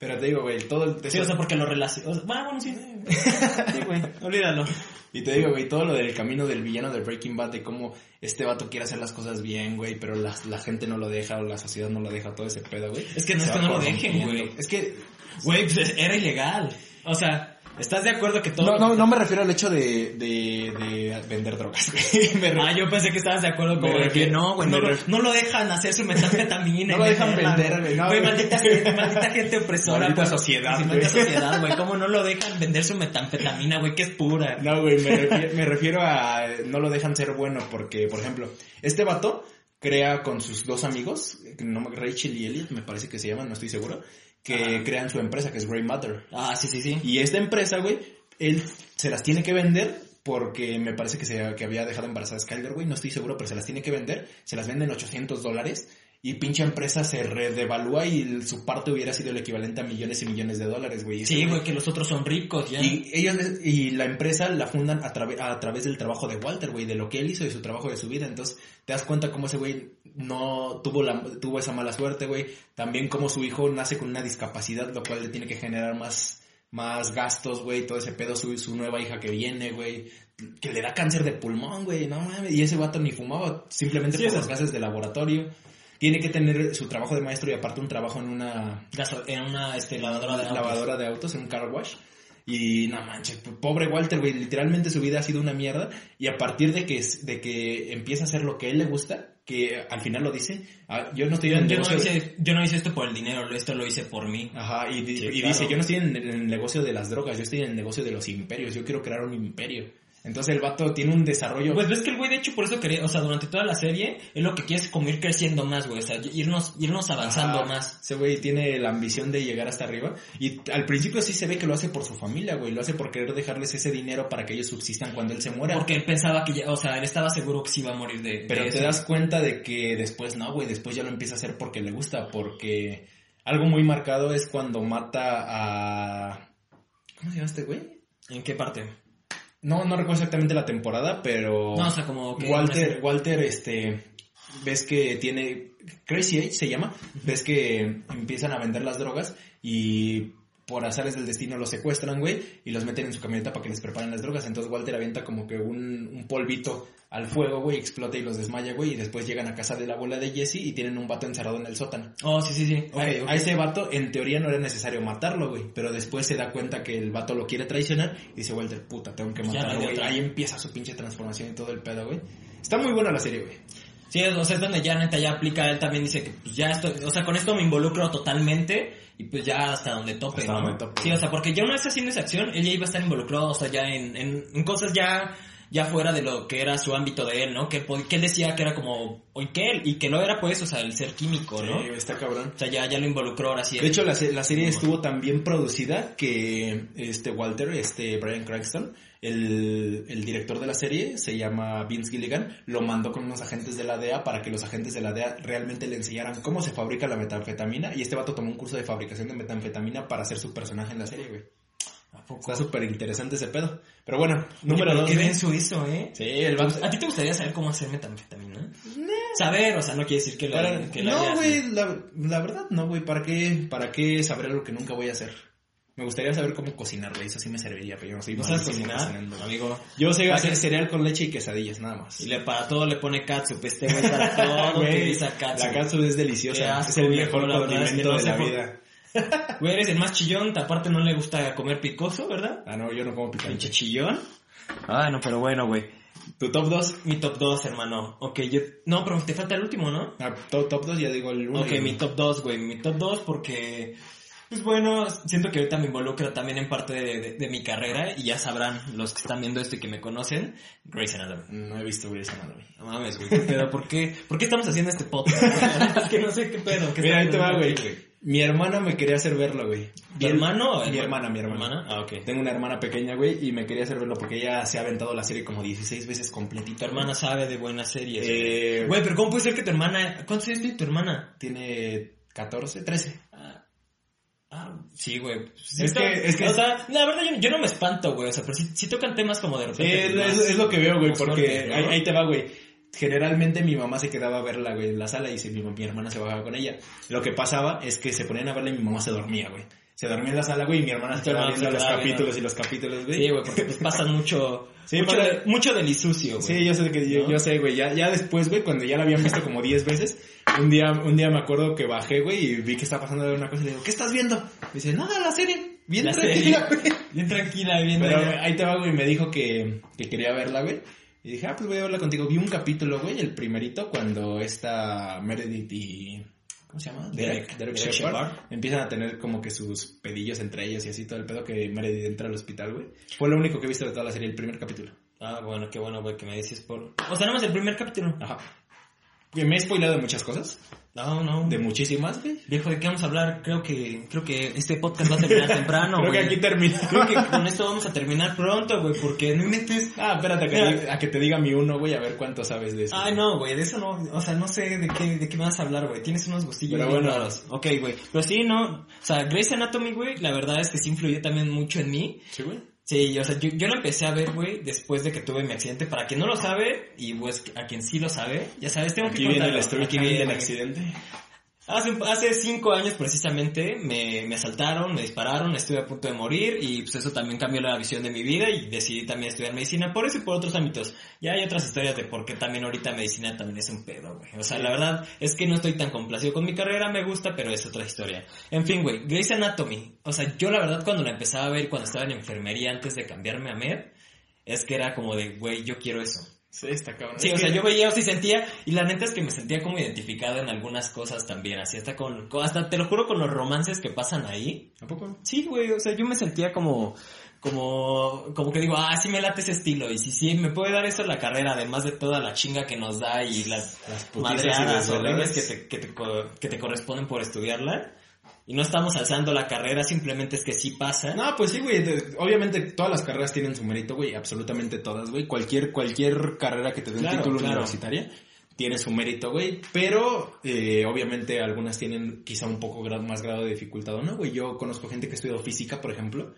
Pero te digo, güey, todo el... Sí, o sea, porque lo relaciona... Bueno, bueno, sí. Sí, güey, olvídalo. Y te digo, güey, todo lo del camino del villano de Breaking Bad, de cómo este vato quiere hacer las cosas bien, güey, pero la, la gente no lo deja o la sociedad no lo deja, todo ese pedo, güey. Es que no es que no lo dejen, güey. Es que... Güey, pues era ilegal. O sea, ¿estás de acuerdo que todo... No, no, no me refiero al hecho de, de, de vender drogas, güey. Ah, yo pensé que estabas de acuerdo con Me que refiero- no, güey, no, lo- ref- no lo dejan hacer su metanfetamina. No lo dejan vender, güey, no, Güey, maldita, gente- maldita gente opresora. Maldita güey. sociedad, Sí, güey. maldita sociedad, güey. ¿Cómo no lo dejan vender su metanfetamina, güey? Que es pura. No, güey, me refiero, me refiero a no lo dejan ser bueno porque, por ejemplo, este vato crea con sus dos amigos, no, Rachel y Elliot, me parece que se llaman, no estoy seguro, que crean su empresa que es Grey Matter. Ah, sí, sí, sí. Y esta empresa, güey, él se las tiene que vender porque me parece que, se, que había dejado embarazada a Skyler, güey, no estoy seguro, pero se las tiene que vender, se las venden 800 dólares y pinche empresa se redevalúa y su parte hubiera sido el equivalente a millones y millones de dólares, güey. Sí, güey, que los otros son ricos, ya. y ellos y la empresa la fundan a, trave- a través del trabajo de Walter, güey, de lo que él hizo, de su trabajo de su vida. Entonces, te das cuenta cómo ese güey no tuvo la tuvo esa mala suerte, güey. También cómo su hijo nace con una discapacidad, lo cual le tiene que generar más más gastos, güey, todo ese pedo, su, su nueva hija que viene, güey, que le da cáncer de pulmón, güey, no mames, y ese vato ni fumaba, simplemente Sí, por los es- gases de laboratorio. Tiene que tener su trabajo de maestro y aparte un trabajo en una Gaso- En una este, lavadora de autos. lavadora de autos en un car wash. Y no manches, pobre Walter, güey, literalmente su vida ha sido una mierda. Y a partir de que, de que empieza a hacer lo que a él le gusta, que al final lo dice, ah, yo no estoy Yo, en yo no negocio. de- hice, yo no hice esto por el dinero, esto lo hice por mí. Ajá, y, Sí, y claro. dice, yo no estoy en el negocio de las drogas, yo estoy en el negocio de los imperios, yo quiero crear un imperio. Entonces el vato tiene un desarrollo... Pues ves que el güey de hecho por eso quería, o sea, durante toda la serie, es lo que quiere es como ir creciendo más, güey, o sea, irnos, irnos avanzando Ajá, más. Ese güey tiene la ambición de llegar hasta arriba. Y al principio sí se ve que lo hace por su familia, güey. Lo hace por querer dejarles ese dinero para que ellos subsistan cuando él se muera. Porque él pensaba que ya, o sea, él estaba seguro que se iba a morir de... Pero de te eso. das cuenta de que después no, güey. Después ya lo empieza a hacer porque le gusta. Porque algo muy marcado es cuando mata a... ¿Cómo se llama este güey? ¿En qué parte? No, no recuerdo exactamente la temporada, pero... No, o sea, como que... Walter, Walter, este, ves que tiene, Crazy Age se llama, ves que empiezan a vender las drogas y por azares del destino los secuestran, güey, y los meten en su camioneta para que les preparen las drogas. Entonces Walter avienta como que un, un polvito al fuego, güey, explota y los desmaya, güey, y después llegan a casa de la abuela de Jesse y tienen un vato encerrado en el sótano. Oh, sí, sí, sí. A, ese vato, en teoría, no era necesario matarlo, güey. Pero después se da cuenta que el vato lo quiere traicionar y dice, Walter, puta, tengo que matarlo, güey. Ahí empieza su pinche transformación y todo el pedo, güey. Está muy buena la serie, güey. Sí, o sea, es donde ya neta ya aplica, él también dice que pues ya esto, o sea, con esto me involucro totalmente y pues ya hasta donde tope, Hasta ¿no? donde tope. Sí, o sea, porque ya una vez haciendo esa acción, él ya iba a estar involucrado, o sea, ya en, en, en cosas ya, ya fuera de lo que era su ámbito de él, ¿no? Que, él pod- que él decía que era como, y que él, y que lo era pues, o sea, el ser químico, ¿no? Sí, está cabrón. O sea, ya, ya lo involucró ahora sí. De hecho, la, la serie estuvo tan bien producida que este Walter, este Brian Cranston, el, el director de la serie, se llama Vince Gilligan, lo mandó con unos agentes de la DEA para que los agentes de la DEA realmente le enseñaran cómo se fabrica la metanfetamina y este vato tomó un curso de fabricación de metanfetamina para hacer su personaje en la serie, güey. Está súper interesante ese pedo. Pero bueno, número dos, qué güey. denso eso, ¿eh? Sí, el vato... ¿A ti te gustaría saber cómo hacer metanfetamina? Saber, o sea, no quiere decir que lo, Para- que lo no, güey, la, la verdad no, güey. ¿Para qué, ¿Para qué saber algo que nunca voy a hacer? Me gustaría saber cómo cocinar, güey. Eso sí me serviría, pero yo no soy ¿No sabes cocinar, amigo? Yo sé ¿Para hacer cereal con leche y quesadillas, nada más. Y le, para todo le pone catsup, este güey, para todo utiliza la catsup es deliciosa. asco, es el mejor la verdad es que condimento no de la vida. Güey, eres el más chillón, aparte no le gusta comer picoso, ¿verdad? Ah, no, yo no como Pinche picante. chillón. Ah, no, pero bueno, güey. ¿Tu top 2? Mi top 2, hermano. Ok, yo... No, pero te falta el último, ¿no? Ah, top, top 2 ya digo el 1. Ok, mi top 2, güey. Mi top 2 porque... Pues bueno, siento que ahorita me involucra también en parte de, de- de mi carrera y ya sabrán los que están viendo esto y que me conocen, Grey's Anatomy. No he visto Grey's Anatomy. No mames, güey, ¿qué pedo? ¿Por qué, ¿Por qué estamos haciendo este podcast? es que no sé qué pedo. ¿qué Mira, ahí te va, güey. Mi hermana me quería hacer verlo, güey. ¿Tu hermano? Mi hermana, mi hermana. Ah, ok. Tengo una hermana pequeña, güey, y me quería hacer verlo porque ella se ha aventado la serie como 16 veces Tu completita. hermana sabe de buenas series. Eh, Güey, pero ¿cómo puede ser que tu hermana... ¿Cuántos años tiene tu hermana? Tiene 14, 13. Ah, sí, güey. Sí Es que- es que- O sea, la verdad yo, yo no me espanto, güey. O sea, pero sí, sí tocan temas como de repente. es, más- es- es lo que veo, güey, porque ahí, ahí te va, güey. Generalmente mi mamá se quedaba a verla, güey, en la sala y si mi, mi hermana se bajaba con ella. Lo que pasaba es que se ponían a verla y mi mamá se dormía, güey. Se dormía en la sala, güey, y mi hermana quedaba hermana viendo los capítulos y los capítulos, güey. Sí, güey, porque pues pasan mucho. Sí, mucho, para- de, mucho del isucio, güey. Sí, yo sé que yo, ¿No? yo sé, güey. Ya, ya después, güey, cuando ya la habían visto como 10 veces, un día, un día me acuerdo que bajé, güey, y vi que estaba pasando una cosa y le digo, ¿qué estás viendo? Me dice, nada, la serie. Bien La tranquila, serie. güey. Bien tranquila, bien. Pero ahí te va, güey, me dijo que, que quería verla, güey. Y dije, ah, pues voy a verla contigo. Vi un capítulo, güey, el primerito, cuando esta Meredith y... ¿Cómo se llama? Derek- Derek Shepard Shepard. empiezan a tener como que sus pedillos entre ellos y así todo el pedo que Meredith entra al hospital, güey. Fue lo único que he visto de toda la serie, el primer capítulo. Ah, bueno, qué bueno, güey, que me dices por... O sea, nada más el primer capítulo. Ajá. Que me he spoilado de muchas cosas, No, no. de muchísimas, güey. Viejo, ¿de qué vamos a hablar? Creo que, creo que este podcast va a terminar temprano, Creo que aquí termina. Creo que con esto vamos a terminar pronto, güey, porque no metes... Ah, espérate a que, Mira. diga- a que te diga mi uno, güey, a ver cuánto sabes de eso. Ay, no, güey, de eso no, o sea, no sé de qué, de qué me vas a hablar, güey. Tienes unos gustillos Pero bien bueno. raros. Ok, güey. Pero sí, no, o sea, Grey's Anatomy, güey, la verdad es que sí influyó también mucho en mí. Sí, güey. Sí, o sea, yo, yo lo empecé a ver, güey, después de que tuve mi accidente. Para quien no lo sabe, y pues a quien sí lo sabe, ya sabes, tengo Aquí que viene contarlo. story Aquí time del viene. accidente. Hace, hace cinco años precisamente me, me asaltaron, me dispararon, estuve a punto de morir y pues eso también cambió la visión de mi vida y decidí también estudiar medicina por eso y por otros ámbitos. Ya hay otras historias de por qué también ahorita medicina también es un pedo, güey. O sea, la verdad es que no estoy tan complacido con mi carrera, me gusta, pero es otra historia. En fin, güey, Grey's Anatomy. O sea, yo la verdad cuando la empezaba a ver cuando estaba en enfermería antes de cambiarme a Med, es que era como de, güey, yo quiero eso. Sí, está cabrón. Sí, Es o sea, que- yo veía, o sea, sentía, y la neta es que me sentía como identificado en algunas cosas también, así hasta con, hasta te lo juro con los romances que pasan ahí. ¿A poco? Sí, güey, o sea, yo me sentía como, como, como que digo, ah, sí me late ese estilo, y si sí, me puede dar eso la carrera, además de toda la chinga que nos da y las, Las madreadas horribles que te, que, te, que te corresponden por estudiarla. Y no estamos alzando la carrera, simplemente es que sí pasa. No, pues sí, güey. de- Obviamente todas las carreras tienen su mérito, güey. Absolutamente todas, güey. Cualquier, cualquier carrera que te dé un Claro, título claro. universitaria tiene su mérito, güey. Pero eh, obviamente algunas tienen quizá un poco más grado de dificultad, ¿o ¿no, güey? Yo conozco gente que estudió física, por ejemplo.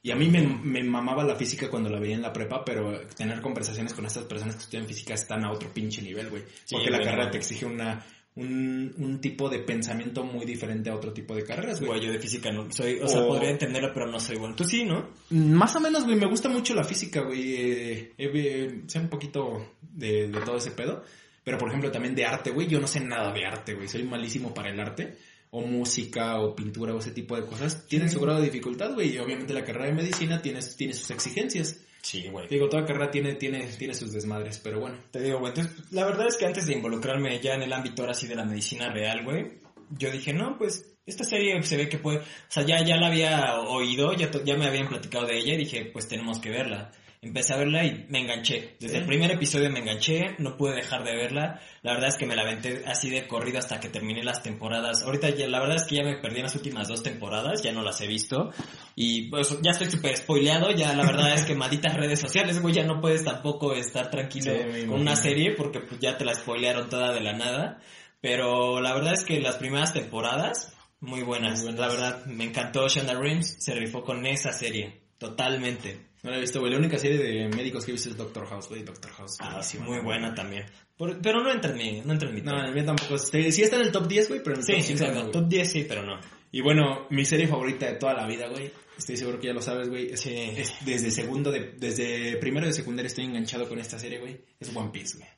Y a mí me, me mamaba la física cuando la veía en la prepa, pero tener conversaciones con estas personas que estudian física están a otro pinche nivel, güey. Sí, Porque la carrera te exige una, un, un tipo de pensamiento muy diferente a otro tipo de carreras, güey. Güey, yo de física no soy, o sea, podría entenderlo, pero no soy bueno. Tú sí, ¿no? Más o menos, güey, me gusta mucho la física, güey. Eh, eh, eh, sé un poquito de, de todo ese pedo. Pero, por ejemplo, también de arte, güey. Yo no sé nada de arte, güey. Soy malísimo para el arte. O música, o pintura, o ese tipo de cosas. Tienen su grado de dificultad, güey. Y obviamente la carrera de medicina tiene, tiene sus exigencias. Sí, güey. Digo, toda carrera tiene, tiene, tiene sus desmadres, pero bueno. Te digo, güey, entonces, la verdad es que antes de involucrarme ya en el ámbito ahora sí de la medicina real, güey, yo dije, no, pues, esta serie se ve que puede, o sea, ya, ya la había oído, ya, ya me habían platicado de ella y dije, pues tenemos que verla. Empecé a verla y me enganché. Desde Sí. el primer episodio me enganché, no pude dejar de verla. La verdad es que me la aventé así de corrido hasta que terminé las temporadas. Ahorita ya, la verdad es que ya me perdí en las últimas dos temporadas, ya no las he visto. Y pues ya estoy súper spoileado, ya la verdad es que malditas redes sociales, güey, ya no puedes tampoco estar tranquilo Sí, con una serie porque pues, ya te la spoilearon toda de la nada. Pero la verdad es que las primeras temporadas, muy buenas. Muy buenas. La verdad, me encantó Shonda Rhimes, se rifó con esa serie, totalmente. No la he visto, güey. La única serie de médicos que he visto es Doctor House, güey. Doctor House. Ah, buenísima. muy buena también. Por- pero no entra en mi, no entra en mi No, el mío tampoco. Este, sí está en el top 10, güey, pero en el Sí, top 5 exacto, no, güey. top 10 sí, pero no. Y bueno, mi serie favorita de toda la vida, güey. Estoy seguro que ya lo sabes, güey. Es, Sí. es desde segundo de, desde primero de secundaria estoy enganchado con esta serie, güey. Es One Piece, güey.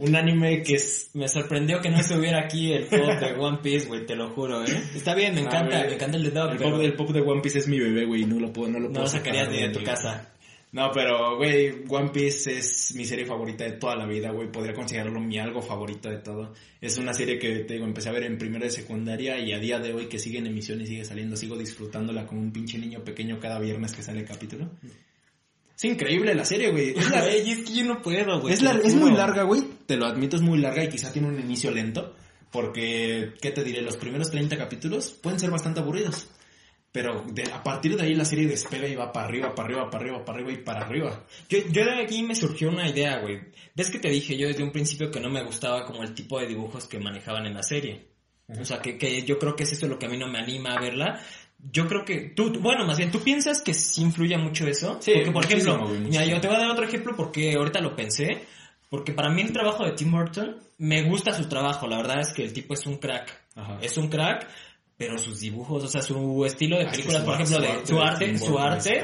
Un anime que es Me sorprendió que no estuviera aquí el pop de One Piece, güey, te lo juro, ¿eh? Está bien, me Ah, encanta, me encanta el de Dog, el pero pop, el pop de One Piece es mi bebé, güey, y no lo puedo no lo no puedo lo sacarías ni de tu casa. No, pero güey, One Piece es mi serie favorita de toda la vida, güey. Podría considerarlo mi algo favorito de todo. Es una serie que te digo, empecé a ver en primero de secundaria y a día de hoy que sigue en emisión y sigue saliendo, sigo disfrutándola como un pinche niño pequeño cada viernes que sale el capítulo. Es increíble la serie, güey. Es la- es que yo no puedo, güey. es, lo es muy larga, güey. Te lo admito, es muy larga y quizá tiene un inicio lento. Porque, ¿qué te diré? Los primeros 30 capítulos pueden ser bastante aburridos. Pero de- a partir de ahí la serie despega y va para arriba, para arriba, para arriba, para arriba y para arriba. Yo, yo de aquí me surgió una idea, güey. ¿Ves que te dije yo desde un principio que no me gustaba como el tipo de dibujos que manejaban en la serie? O sea, que, que yo creo que es eso lo que a mí no me anima a verla. Yo creo que tú, bueno, más bien, ¿tú piensas que sí influye mucho eso? Sí, porque, por ejemplo, mira, yo te voy a dar otro ejemplo porque ahorita lo pensé. Porque para mí el trabajo de Tim Burton, me gusta su trabajo, la verdad es que el tipo es un crack. Ajá. Es un crack, pero sus dibujos, o sea, su estilo de Ah, películas, por ejemplo, su de arte su arte, su arte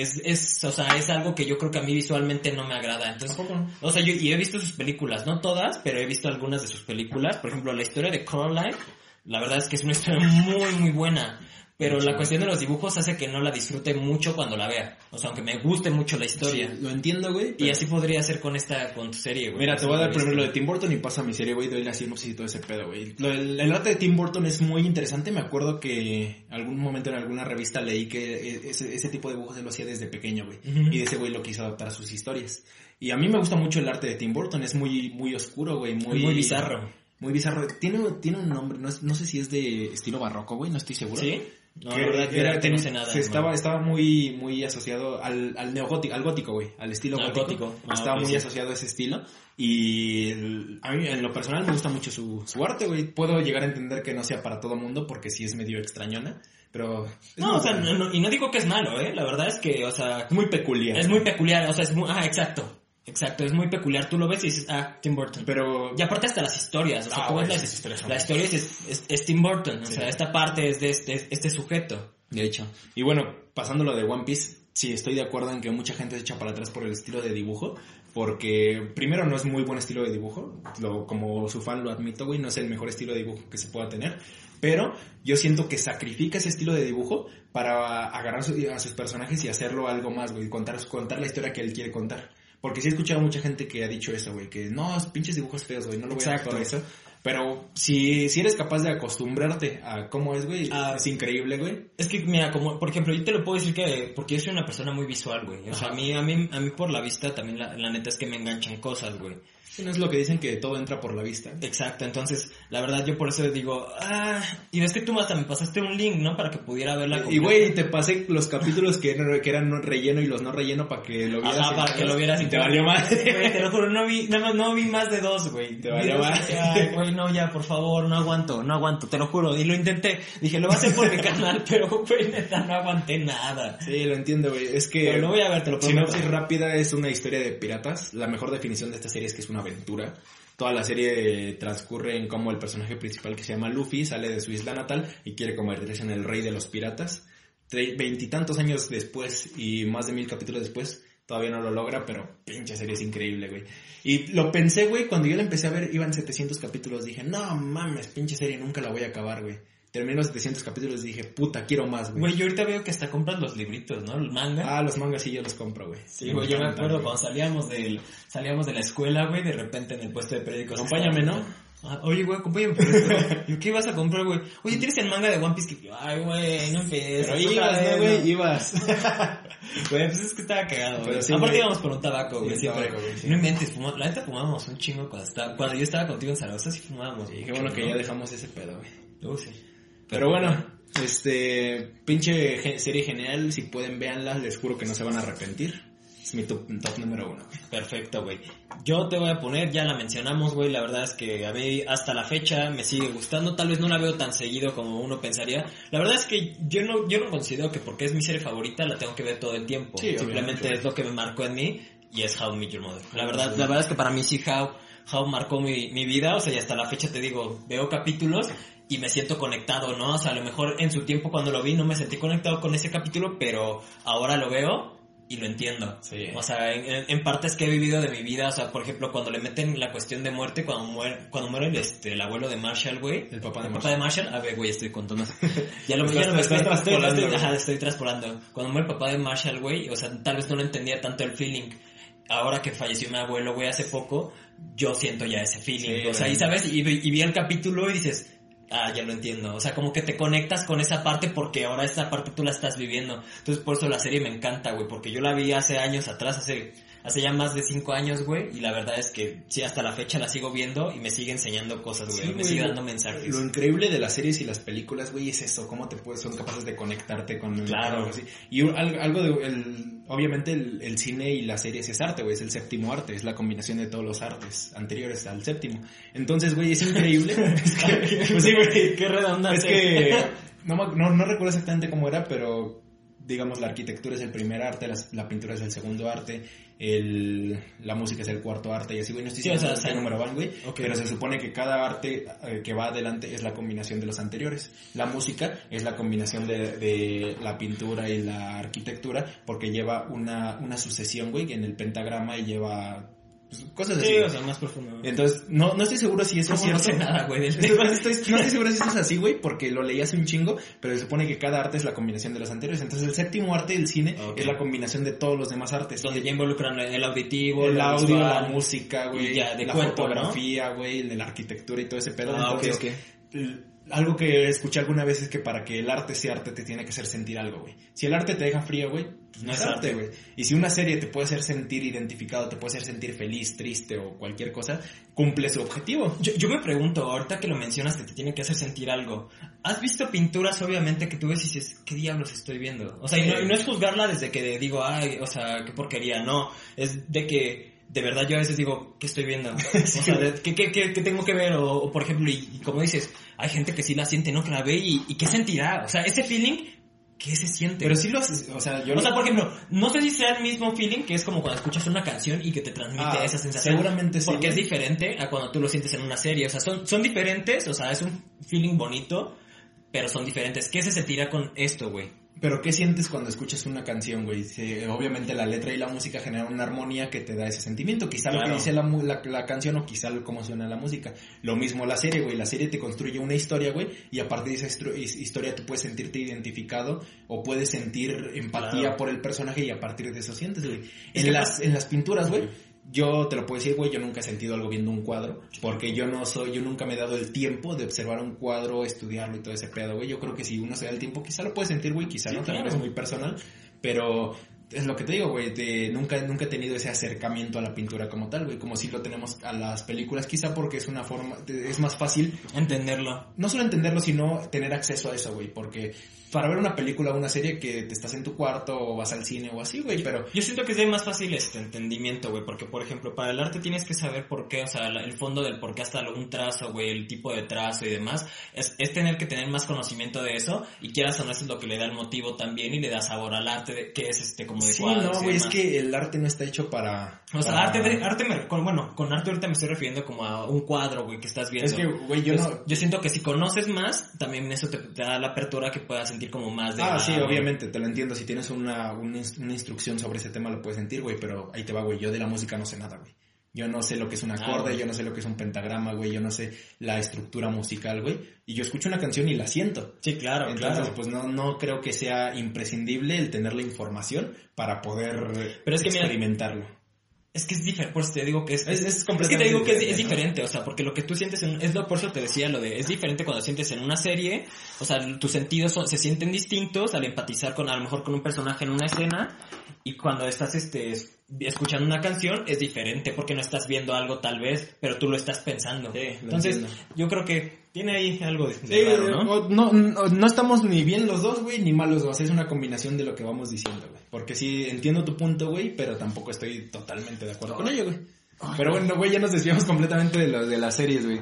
es, es, o sea, es algo que yo creo que a mí visualmente no me agrada. Entonces, o sea, yo y he visto sus películas, no todas, pero he visto algunas de sus películas. Por ejemplo, la historia de Coraline, la verdad es que es una historia muy, muy buena. Pero la cuestión de los dibujos hace que no la disfrute mucho cuando la vea. O sea, aunque me guste mucho la historia. Sí, lo entiendo, güey. Y así podría ser con esta, con tu serie, güey. Mira, te voy a dar primero lo de. Tim Burton y paso a mi serie, güey, doy la sinopsis y todo ese pedo, güey. Lo del- el arte de Tim Burton es muy interesante, me acuerdo que algún momento en alguna revista leí que ese, ese tipo de dibujos él lo hacía desde pequeño, güey. Y ese güey lo quiso adaptar a sus historias. Y a mí me gusta mucho el arte de Tim Burton, es muy, muy oscuro, güey, muy... Muy bizarro. Muy bizarro. Tiene, tiene un nombre, no, es- no sé si es de estilo barroco, güey, no estoy seguro. ¿Sí? No, que la verdad, yo era- que no sé nada. se estaba, estaba muy, muy asociado al, al neogótico, al gótico, güey, al estilo Al gótico. gótico. Ah, estaba ok, muy sí. asociado a ese estilo. Y el- a mí, en lo personal, me gusta mucho su, su arte, güey. Puedo llegar a entender que no sea para todo mundo porque sí es medio extrañona, pero... No, o sea, no- no- y no digo que es malo, ¿eh? La verdad es que, o sea, muy peculiar. es muy peculiar, o sea, es muy, ah, exacto, exacto, es muy peculiar. Tú lo ves y dices, ah, Tim Burton. Pero... Y aparte hasta las historias, o sea, Ah, tú ves las- historias la historia es, es, es Tim Burton, o Sí. sea, esta parte es de este, este sujeto. De hecho. Y bueno, pasando lo de One Piece, sí estoy de acuerdo en que mucha gente se echa para atrás por el estilo de dibujo. Porque primero no es muy buen estilo de dibujo. Lo, como su fan lo admito, güey, no es el mejor estilo de dibujo que se pueda tener. Pero yo siento que sacrifica ese estilo de dibujo para agarrar a sus personajes y hacerlo algo más, güey. Contar, contar la historia que él quiere contar. Porque sí he escuchado mucha gente que ha dicho eso, güey. Que no, pinches dibujos feos, güey. No lo voy Exacto. a todo eso. Pero si, si eres capaz de acostumbrarte a cómo es, güey, Ah. es increíble, güey. Es que, mira, como, por ejemplo, yo te lo puedo decir que, porque yo soy una persona muy visual, güey. O sea, a mí, a mí, a mí por la vista también la, la neta es que me enganchan cosas, güey. Sí, no es lo que dicen que todo entra por la vista. Exacto, entonces, la verdad yo por eso digo, ah, y ves que tú hasta me pasaste un link, ¿no? Para que pudiera verla Y güey, te pasé los capítulos que, no- que eran no relleno y los no relleno para que lo vieras. Ajá, para que lo vieras y te valió más. Güey, te lo juro, no vi, nada más no vi más de dos, güey. Te valió Ay, güey, no, ya, por favor, no aguanto, no aguanto, te lo juro. Y lo intenté. Dije, lo voy a hacer por mi canal, pero, güey, neta, no aguanté nada. Sí, lo entiendo, güey. Es que... Pero lo voy a ver, te lo prometo. Sinopsis rápida es una historia de piratas. La mejor definición de esta serie es que es una aventura. Toda la serie transcurre en cómo el personaje principal que se llama Luffy sale de su isla natal y quiere convertirse en el rey de los piratas. Veintitantos años después y más de mil capítulos después, todavía no lo logra, pero pinche serie es increíble, güey. Y lo pensé, güey, cuando yo la empecé a ver, iban 700 capítulos, dije, no mames, pinche serie, nunca la voy a acabar, güey. Terminé los 700 capítulos y dije, puta, quiero más, güey. Güey, yo ahorita veo que hasta compran los libritos, ¿no? El manga. Ah, los mangas sí yo los compro, güey. Sí, güey, yo me acuerdo cuando salíamos del, salíamos de la escuela, güey, de repente en el puesto de periódicos. Acompáñame, ¿no? Ah, oye, güey, acompáñame por esto. Yo, ¿qué ibas a comprar, güey? Oye, ¿tienes el manga de One Piece? Que... Ay, güey, no empieces. Pero ibas, ¿no, güey? Ibas. Güey, pues es que estaba cagado, güey. Sí, Aparte íbamos por un tabaco, güey, Sí, siempre. tabaco, güey, sí. No inventes, fumamos, la neta fumábamos un chingo cuando estaba, cuando yo estaba contigo en Zaragoza, sí fumábamos. Y qué bueno que ya dejamos ese pedo, güey. Sí. Pero bueno, este, pinche serie genial, si pueden véanla, les juro que no se van a arrepentir. Es mi top, top número uno. Perfecto, güey. Yo te voy a poner, ya la mencionamos, güey, la verdad es que a mí hasta la fecha me sigue gustando, tal vez no la veo tan seguido como uno pensaría. La verdad es que yo no, yo no considero que porque es mi serie favorita la tengo que ver todo el tiempo. Sí, Simplemente es lo que me marcó en mí y es How I Met Your Mother. La verdad, la verdad es que para mí sí How, How marcó mi, mi vida, o sea, y hasta la fecha te digo, veo capítulos y me siento conectado, ¿no? O sea, a lo mejor en su tiempo cuando lo vi no me sentí conectado con ese capítulo, pero ahora lo veo y lo entiendo. Sí. O sea, en, en- partes que he vivido de mi vida, o sea, por ejemplo, cuando le meten la cuestión de muerte, cuando muere, cuando muere el, este, el abuelo de Marshall, güey. El papá de El papá de Marshall. A ver, güey, estoy contando. Ya lo, ya no me estás traspolando, estoy, ajá, estoy traspolando. Cuando muere el papá de Marshall, güey, o sea, tal vez no lo entendía tanto el feeling. Ahora que falleció mi abuelo, güey, hace poco, yo siento ya ese feeling. Sí, o sea, y sabes, y, y vi el capítulo y dices, ah, ya lo entiendo. O sea, como que te conectas con esa parte porque ahora esa parte tú la estás viviendo. Entonces, por eso la serie me encanta, güey, porque yo la vi hace años atrás, hace, hace ya más de cinco años, güey, y la verdad es que sí, hasta la fecha la sigo viendo y me sigue enseñando cosas, güey, Sí, me sigue dando mensajes. Lo increíble de las series y las películas, güey, es eso, cómo te puedes, son capaces de conectarte con Claro. algo así. Y un- algo, de, el- obviamente el, el cine y las series es arte, güey, es el séptimo arte, es la combinación de todos los artes anteriores al séptimo. Entonces, güey, es increíble. es que, pues sí, güey, Qué redundante. es que no, no, no recuerdo exactamente cómo era, pero digamos la arquitectura es el primer arte, las- la, pintura es el segundo arte, el, la música es el cuarto arte y así, güey, no estoy Sí, o sea, qué número van, güey, pero se supone que cada arte eh, que va adelante es la combinación de los anteriores. La música es la combinación de, de la pintura y la arquitectura porque lleva una, una sucesión, güey, en el pentagrama y lleva cosas así. Sí, güey. o sea, más profundo. Entonces, no, no estoy seguro si eso es no sé nada, güey, del Estoy- no estoy seguro si eso es así, güey, porque lo leí hace un chingo, pero se supone que cada arte es la combinación de los anteriores. Entonces, el séptimo arte del cine es la combinación de todos los demás artes. Donde ya involucran el auditivo, el audio, visual. la música, güey, ya, de la cuerpo, ¿no? fotografía, güey, la arquitectura y todo ese pedo. Ah, Entonces, ok. l- algo que escuché alguna vez es que para que el arte sea arte te tiene que hacer sentir algo, güey. Si el arte te deja frío, güey, pues no es arte, güey. Y si una serie te puede hacer sentir identificado, te puede hacer sentir feliz, triste o cualquier cosa, cumple su objetivo. Yo, yo me pregunto, ahorita que lo mencionas, que te tiene que hacer sentir algo. ¿Has visto pinturas, obviamente, que tú ves y dices, ¿qué diablos estoy viendo? O sea, y no, y no es juzgarla desde que digo, ay, o sea, qué porquería, no. Es de que, de verdad, yo a veces digo, ¿qué estoy viendo? O sea, ¿qué, qué, qué- qué tengo que ver? O, o, por ejemplo, y, y como dices, hay gente que sí la siente, ¿no? Que la ve y, y ¿qué sentirá? O sea, ese feeling, ¿qué se siente? Pero sí lo haces, o sea, yo o sea, por ejemplo, no sé si sea el mismo feeling que es como cuando escuchas una canción y que te transmite Ah, esa sensación. seguramente sí, Porque es güey. diferente a cuando tú lo sientes en una serie. O sea, son, son diferentes, o sea, es un feeling bonito, pero son diferentes. ¿Qué se sentirá con esto, güey? Pero ¿qué sientes cuando escuchas una canción, güey? Se- obviamente la letra y la música generan una armonía que te da ese sentimiento. Quizá lo que dice la, la, la canción o quizá lo- cómo suena la música. Lo mismo la serie, güey. La serie te construye una historia, güey. Y a partir de esa historia tú puedes sentirte identificado o puedes sentir empatía Claro. por el personaje y a partir de eso sientes, güey. En las, en las pinturas, güey. Yo te lo puedo decir, güey, yo nunca he sentido algo viendo un cuadro, porque yo no soy, yo nunca me he dado el tiempo de observar un cuadro, estudiarlo y todo ese pedo, güey. Yo creo que si uno se da el tiempo, quizá lo puede sentir, güey, quizá Sí, no, también claro. es muy personal, pero es lo que te digo, güey, de- nunca, nunca he tenido ese acercamiento a la pintura como tal, güey, como si lo tenemos a las películas, quizá porque es una forma, de- es más fácil Entenderlo. no solo entenderlo, sino tener acceso a eso, güey, porque para ver una película o una serie que te estás en tu cuarto o vas al cine o así, güey, pero Yo siento que es de más fácil este entendimiento, güey, porque por ejemplo, para el arte tienes que saber por qué, o sea, el fondo del por qué hasta un trazo, güey, el tipo de trazo y demás, es, es tener que tener más conocimiento de eso y quieras o no, eso es lo que le da el motivo también y le da sabor al arte, de, que es este como de sí, no, güey, es que el arte no está hecho para... O sea, para- arte, de- arte me, con- bueno, con arte ahorita me estoy refiriendo como a un cuadro, güey, que estás viendo. Es que, güey, yo Entonces, no... yo siento que si conoces más, también eso te, te da la apertura que puedas sentir como más de... Ah, sí, güey. obviamente, te lo entiendo. Si tienes una, una, ins- una instrucción sobre ese tema lo puedes sentir, güey, pero ahí te va, güey. Yo de la música no sé nada, güey. Yo no sé lo que es un acorde, yo no sé lo que es un pentagrama, güey. Yo no sé la estructura musical, güey. Y yo escucho una canción y la siento. Sí, claro, Entonces, claro. pues no, no creo que sea imprescindible el tener la información para poder Pero es que mira, experimentarlo. Es que es diferente, por eso te digo que es... Es- es es que te digo que es, es diferente, o sea, porque lo que tú sientes en... Es lo, por eso te decía lo de... Es diferente cuando sientes en una serie, o sea, tus sentidos son- se sienten distintos al empatizar con, a lo mejor con un personaje en una escena, y cuando estás, este, es- escuchando una canción, es diferente, porque no estás viendo algo tal vez, pero tú lo estás pensando. Sí, lo Entonces, entiendo. yo creo que tiene ahí algo de, de Sí, raro, ¿no? o- no, no, no estamos ni bien los dos, güey, ni mal los dos. Es una combinación de lo que vamos diciendo, güey. Porque sí, entiendo tu punto, güey, pero tampoco estoy totalmente de acuerdo con ello, güey. Pero bueno, güey, ya nos desviamos completamente de, lo, de las series, güey.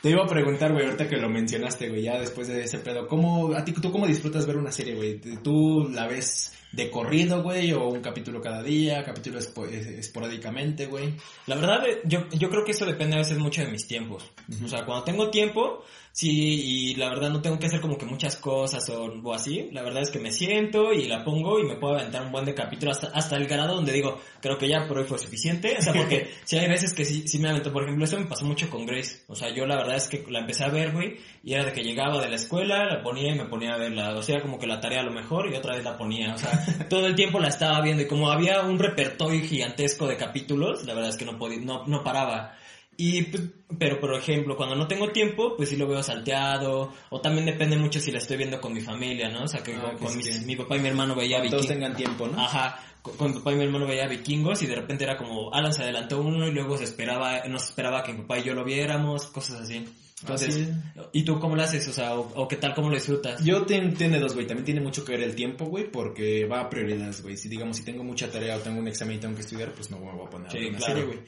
Te iba a preguntar, güey, ahorita que lo mencionaste, güey, ya después de ese pedo, ¿cómo, a ti, tú cómo disfrutas ver una serie, güey? ¿Tú la ves de corrido, güey, o un capítulo cada día, capítulo espo- es- esporádicamente, güey? La verdad, eh, yo, yo creo que eso depende a veces mucho de mis tiempos. O sea, cuando tengo tiempo, sí, y la verdad no tengo que hacer como que muchas cosas o, o así, la verdad es que me siento y la pongo y me puedo aventar un buen de capítulo hasta, hasta el grado donde digo, creo que ya por hoy fue suficiente. O sea, porque si hay veces que sí, sí me avento, por ejemplo, eso me pasó mucho con Grace. O sea, yo la verdad es que la empecé a ver, güey, y era de que llegaba de la escuela, la ponía y me ponía a verla. O sea, como que la tarea a lo mejor y otra vez la ponía. O sea, todo el tiempo la estaba viendo y como había un repertorio gigantesco de capítulos, la verdad es que no podía, no, no paraba. Y, pues, pero por ejemplo, cuando no tengo tiempo, pues sí lo veo salteado, o también depende mucho si la estoy viendo con mi familia, ¿no? O sea, que Ah, con, mi papá y mi hermano veía Todos vikingos. tengan tiempo, ¿no? Ajá, con, con mi papá y mi hermano veía vikingos y de repente era como, Alan se adelantó uno y luego se esperaba, nos esperaba que mi papá y yo lo viéramos, cosas así. Entonces, Así ¿y tú cómo lo haces? O sea, o, o qué tal, cómo lo disfrutas? Yo ten- tiene dos, güey. También tiene mucho que ver el tiempo, güey, porque va a prioridades, güey. Si digamos, si tengo mucha tarea o tengo un examen y tengo que estudiar, pues no me voy a poner a Sí, ver una claro. serie, güey.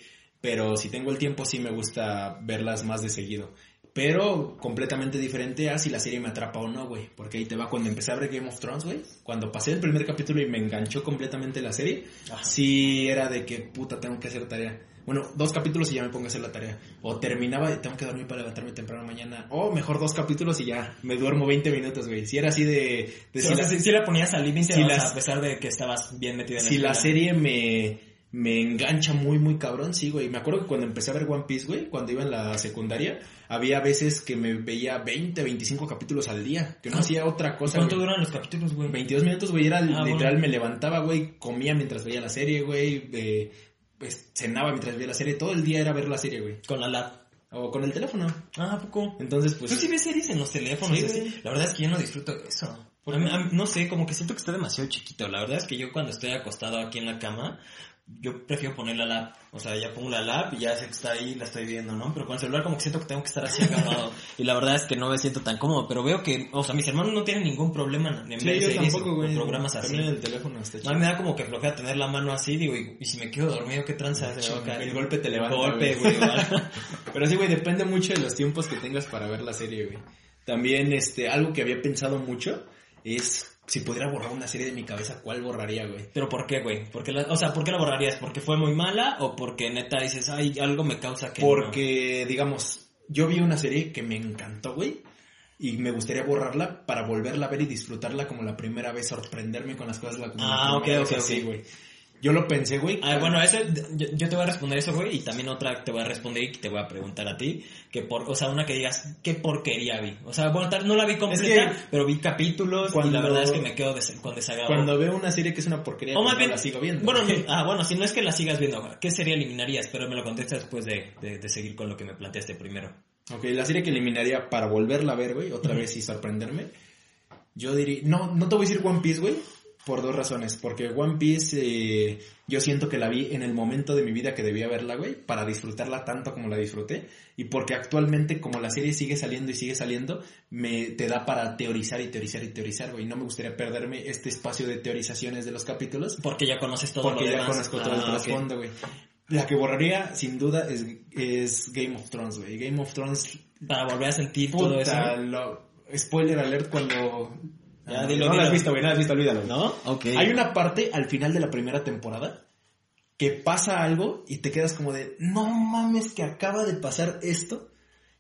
Pero si tengo el tiempo, sí me gusta verlas más de seguido. Pero completamente diferente a si la serie me atrapa o no, güey. Porque ahí te va cuando empecé a ver Game of Thrones, güey. Cuando pasé el primer capítulo y me enganchó completamente la serie. Ajá. Sí era de que, puta, tengo que hacer tarea. Bueno, dos capítulos y ya me pongo a hacer la tarea. O terminaba y tengo que dormir para levantarme temprano mañana. O mejor dos capítulos y ya me duermo 20 minutos, güey. Si era así de... de Sí, si o sea, la- si, si la ponías al límite, si a pesar de que estabas bien metido en si la serie me, me engancha muy, muy cabrón, sí, güey. Me acuerdo que cuando empecé a ver One Piece, güey, cuando iba en la secundaria, había veces que me veía 20, 25 capítulos al día, que no Ah. hacía otra cosa. ¿Cuánto güey. duran los capítulos, güey? 22 minutos, güey, era Ah, literal, bueno. me levantaba, güey, comía mientras veía la serie, güey, eh, pues, cenaba mientras veía la serie, todo el día era ver la serie, güey. Con la lab. O con el teléfono. Ah, ¿a poco? Entonces, pues... ¿Tú sí ves series en los teléfonos? Sí, güey. La verdad es que yo no disfruto de eso. A mí- a mí- no sé, como que siento que está demasiado chiquito. La verdad es que yo cuando estoy acostado aquí en la cama, yo prefiero poner la lap. O sea, ya pongo la lap y ya sé que está ahí, la estoy viendo, ¿no? Pero con el celular como que siento que tengo que estar así agarrado. y la verdad es que no me siento tan cómodo. Pero veo que, o sea, mis hermanos no tienen ningún problema en Sí, tampoco, güey. programas así. El teléfono No, me da como que flojea tener la mano así, digo, y, y si me quedo dormido, ¿qué tranza? El golpe te levanta, Golpe, güey. Pero sí, güey, depende mucho de los tiempos que tengas para ver la serie, güey. También, este, algo que había pensado mucho es si pudiera borrar una serie de mi cabeza, ¿cuál borraría, güey? Pero ¿por qué, güey? ¿Por qué la- o sea, ¿por qué la borrarías? ¿Porque fue muy mala o porque neta dices, ay, algo me causa que no"? Porque, digamos, yo vi una serie que me encantó, güey. Y me gustaría borrarla para volverla a ver y disfrutarla como la primera vez, sorprenderme con las cosas la Ah, ok, ok, así, ok. Yo lo pensé, güey. Ah, bueno, eso, yo, yo te voy a responder eso, güey, y también otra te voy a responder y te voy a preguntar a ti, que por, o sea, una que digas, ¿qué porquería vi? O sea, bueno, tal, no la vi completa, que pero vi capítulos y cuando- la verdad es que me quedo des- con desagrado. Cuando veo una serie que es una porquería, o pues más bien, la sigo viendo. bueno, no- ah, bueno, si no es que la sigas viendo, ¿qué serie eliminarías? Pero me lo contestas después de, de, de seguir con lo que me planteaste primero. Ok, la serie que eliminaría para volverla a ver, güey, otra vez y sorprenderme. Yo diría, no, no te voy a decir One Piece, güey, por dos razones. Porque One Piece, eh, yo siento que la vi en el momento de mi vida que debía verla, güey, para disfrutarla tanto como la disfruté. Y porque actualmente, como la serie sigue saliendo y sigue saliendo, me te da para teorizar y teorizar y teorizar, güey. No me gustaría perderme este espacio de teorizaciones de los capítulos. Porque ya conoces todo Porque lo ya demás. conozco todo el Ah, trasfondo, güey. La que borraría, sin duda, es, es Game of Thrones, güey. Game of Thrones Para volver a sentir todo eso. Puta, lo- spoiler alert cuando... Ya, Ah, dilo, no lo dilo. has visto, güey, no lo has visto, olvídalo. ¿No? Ok. Hay una parte al final de la primera temporada que pasa algo y te quedas como de, no mames que acaba de pasar esto.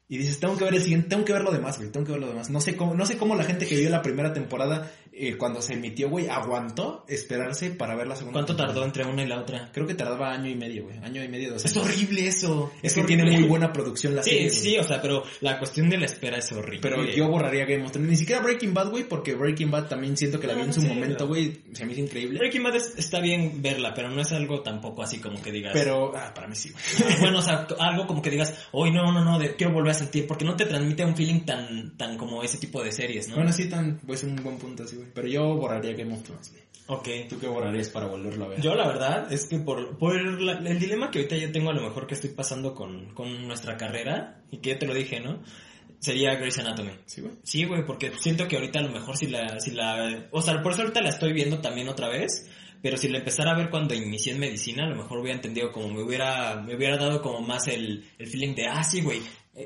Y dices, tengo que ver el siguiente, tengo que ver lo demás, güey, tengo que ver lo demás. No sé cómo, no sé cómo la gente que vio la primera temporada eh, cuando se emitió, güey, aguantó esperarse para ver la segunda. ¿Cuánto temporada. tardó entre una y la otra? Creo que tardaba año y medio, güey, año y medio, dos Es años. horrible eso. Es que horrible. tiene muy buena producción la Sí, serie. sí, o sea, pero la cuestión de la espera es horrible. Pero yo borraría Game of Thrones. Ni siquiera Breaking Bad, güey, porque Breaking Bad también siento que la vi Ah, en su sí, momento, güey. Se me hizo increíble. Breaking Bad es- está bien verla, pero no es algo tampoco así como que digas. Pero, ah, para mí sí, güey. Ah, bueno, o sea, algo como que digas, hoy no, no, no, de- quiero volver a sentir, porque no te transmite un feeling tan, tan como ese tipo de series, ¿no? Bueno, sí, tan, pues un buen punto así, güey. Pero yo borraría Game of Thrones, ok. ¿Tú qué borrarías para volverlo a ver? Yo la verdad es que por, por la- el dilema que ahorita yo tengo a lo mejor que estoy pasando con, con nuestra carrera, y que ya te lo dije, ¿no? Sería Grey's Anatomy. Sí, güey. Sí, güey, porque siento que ahorita a lo mejor si la, si la, o sea, por eso ahorita la estoy viendo también otra vez, pero si la empezara a ver cuando inicié en medicina, a lo mejor hubiera entendido como me hubiera, me hubiera dado como más el, el feeling de, ah, sí, güey,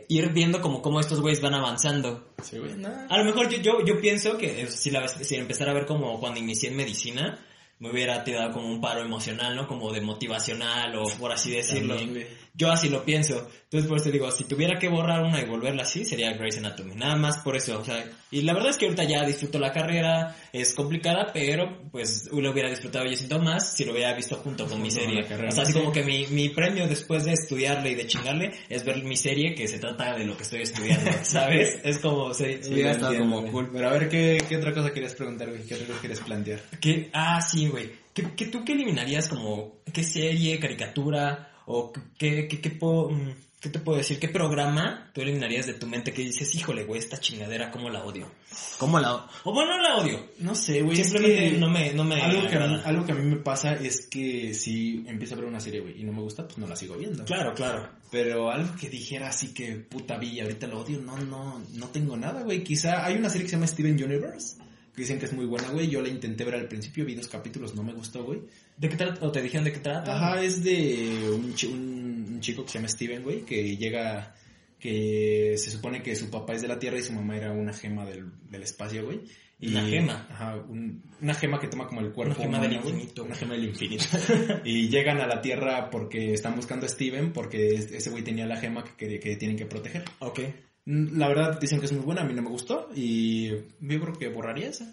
ir viendo como cómo estos güeyes van avanzando. Sí, güey. Nah. A lo mejor yo, yo, yo pienso que eh, si la, si empezara a ver como cuando inicié en medicina, me hubiera tirado como un paro emocional, ¿no? Como de motivacional o por así decirlo. También, güey. Yo así lo pienso. Entonces por eso digo, si tuviera que borrar una y volverla así, sería Grey's Anatomy. Nada más por eso. O sea, y la verdad es que ahorita ya disfruto la carrera, es complicada, pero pues lo hubiera disfrutado yo siento más si lo hubiera visto junto con mi Junto con serie. carrera, o sea, así sí. como que mi, mi premio después de estudiarle y de chingarle es ver mi serie que se trata de lo que estoy estudiando, ¿sabes? es como, se, Sí, hubiera estado como cool. Pero a ver, ¿qué, ¿qué otra cosa querías preguntar, güey? ¿Qué otra cosa quieres plantear? ¿Qué? Ah, sí, güey. ¿Qué, qué, ¿Tú qué eliminarías como, qué serie, caricatura, o qué, qué, qué, puedo, mm, qué te puedo decir? ¿Qué programa tú eliminarías de tu mente que dices, híjole, güey, esta chingadera, cómo la odio? ¿Cómo la odio? O bueno, no la odio. No sé, güey. es Simplemente que no me, no me Algo que, mí, algo que a mí me pasa es que si empiezo a ver una serie, güey, y no me gusta, pues no la sigo viendo. Claro, claro. Pero algo que dijera así que puta villa, ahorita lo odio, no, no, no tengo nada, güey. Quizá hay una serie que se llama Steven Universe, que dicen que es muy buena, güey. Yo la intenté ver al principio, vi dos capítulos, no me gustó, güey. ¿De qué trata? ¿O te dijeron de qué trata? Ajá, es de un, un, un chico que se llama Steven, güey, que llega que se supone que su papá es de la Tierra y su mamá era una gema del, del espacio, güey. Y, Una gema. Ajá, un- una gema que toma como el cuerpo. Una gema del humano, güey. infinito. Una gema del infinito. y llegan a la Tierra porque están buscando a Steven porque es- ese güey tenía la gema que, que, que tienen que proteger. Ok. Mm, La verdad dicen que es muy buena, a mí no me gustó y yo creo que borraría esa.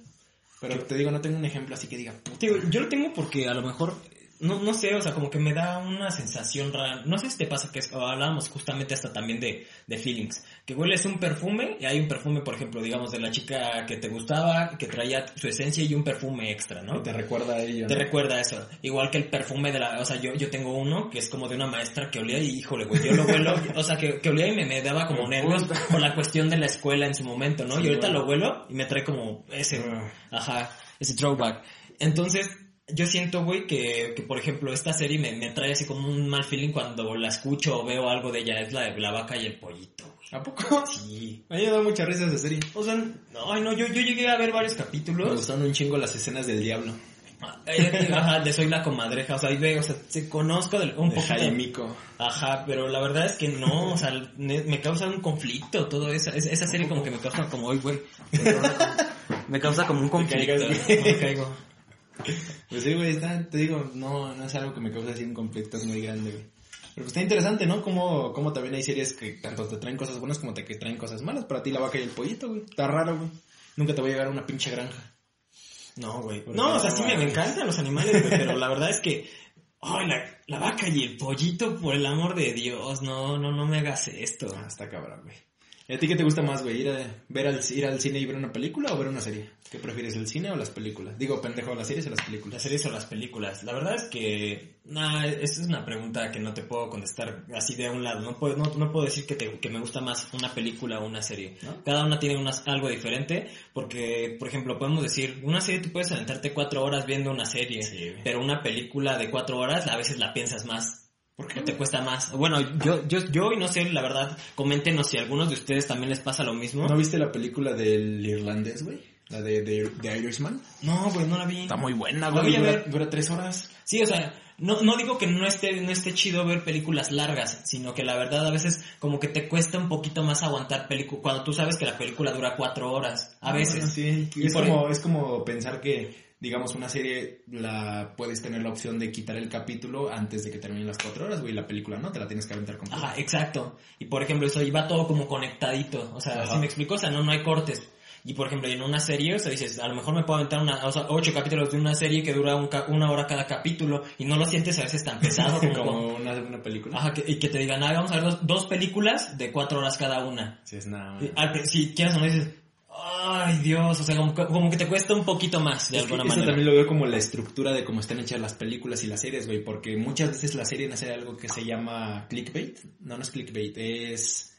Pero te digo, no tengo un ejemplo así que diga. Digo, yo lo tengo porque a lo mejor, no, no sé, o sea, como que me da una sensación rara. No sé si te pasa que es, hablábamos justamente hasta también de, de feelings. Que hueles un perfume y hay un perfume, por ejemplo, digamos, de la chica que te gustaba, que traía su esencia y un perfume extra, ¿no? Te recuerda a ello. Te ¿no? recuerda eso. Igual que el perfume de la... O sea, yo, yo tengo uno que es como de una maestra que olía y, híjole, güey, yo lo huelo... o sea, que, que olía y me, me daba como nervios por la cuestión de la escuela en su momento, ¿no? Sí, y ahorita lo huelo y me trae como ese... Ah. Ajá, ese throwback. Entonces, yo siento, güey, que, que por ejemplo esta serie me, me trae así como un mal feeling cuando la escucho o veo algo de ella. Es la de la vaca y el pollito, güey. ¿A poco? Sí. Me ha dado mucha risa esa serie. O sea, no, ay, no, yo, yo llegué a ver varios Me capítulos. gustaron un chingo las escenas del diablo. Eh, Ajá, de Soy la comadreja, o sea, ahí veo, o sea, se conozco del, un De poquito. Jaimico. Ajá, pero la verdad es que no, o sea, me causa un conflicto todo eso. Es- esa serie como que me causa como, hoy, güey. Me causa como un conflicto. Me caigo. Pues sí, güey, está- te digo, no, no es algo que me cause así un conflicto muy grande, güey. Pero pues está interesante, ¿no? Como, como también hay series que tanto te traen cosas buenas como te que traen cosas malas. Para ti la vaca y el pollito, güey. Está raro, güey. Nunca te voy a llegar a una pinche granja. No, güey. No, o sea, sí me, encantan los animales, güey, pero la verdad es que, ay, la, la vaca y el pollito, por el amor de Dios, no, no, no me hagas esto. Ah, está cabrón, güey. ¿Y a ti qué te gusta más, güey? ¿Ir, a, ver al, ¿Ir al cine y ver una película o ver una serie? ¿Qué prefieres, el cine o las películas? Digo, pendejo, las series o las películas. Las series o las películas. La verdad es que, nah, esta es una pregunta que no te puedo contestar así de un lado. No puedo, no, no puedo decir que, te- que me gusta más una película o una serie. ¿No? Cada una tiene unas, algo diferente, porque, por ejemplo, podemos decir, una serie tú puedes aventarte cuatro horas viendo una serie, Sí, pero una película de cuatro horas a veces la piensas más. ¿Por qué? ¿O te cuesta más? Bueno, yo, yo, yo y no sé, la verdad, coméntenos si a algunos de ustedes también les pasa lo mismo. ¿No viste la película del irlandés, güey? La de, de, de Irishman. No, güey, no la vi. muy buena, La voy a Dura, ver. dura tres horas. Sí, o sea, no, no digo que no esté, no esté chido ver películas largas, sino que la verdad a veces como que te cuesta un poquito más aguantar película, cuando tú sabes que la película dura cuatro horas, a veces. Ah, sí. Y es, como, es como pensar que, digamos, una serie la puedes tener la opción de quitar el capítulo antes de que terminen las cuatro horas, güey. La película no, te la tienes que aventar completa. Ajá, exacto. Y por ejemplo, eso iba todo como conectadito, o sea, si me explico, o sea, no, no hay cortes. Y por ejemplo, en una serie, o sea, dices, a lo mejor me puedo aventar una, o sea, ocho capítulos de una serie que dura un ca- una hora cada capítulo y no lo sientes a veces tan pesado como, como una, una película. Ajá, que, y que te digan, ah, vamos a ver dos, dos películas de cuatro horas cada una. Sí, es nada. Y al pri- si quieres o no dices, ay Dios, o sea, como, que- como que te cuesta un poquito más de Es que alguna esto manera. también lo veo como la estructura de cómo están hechas las películas y las series, güey, porque muchas veces la serie hace algo que se llama clickbait. No, no es clickbait, es...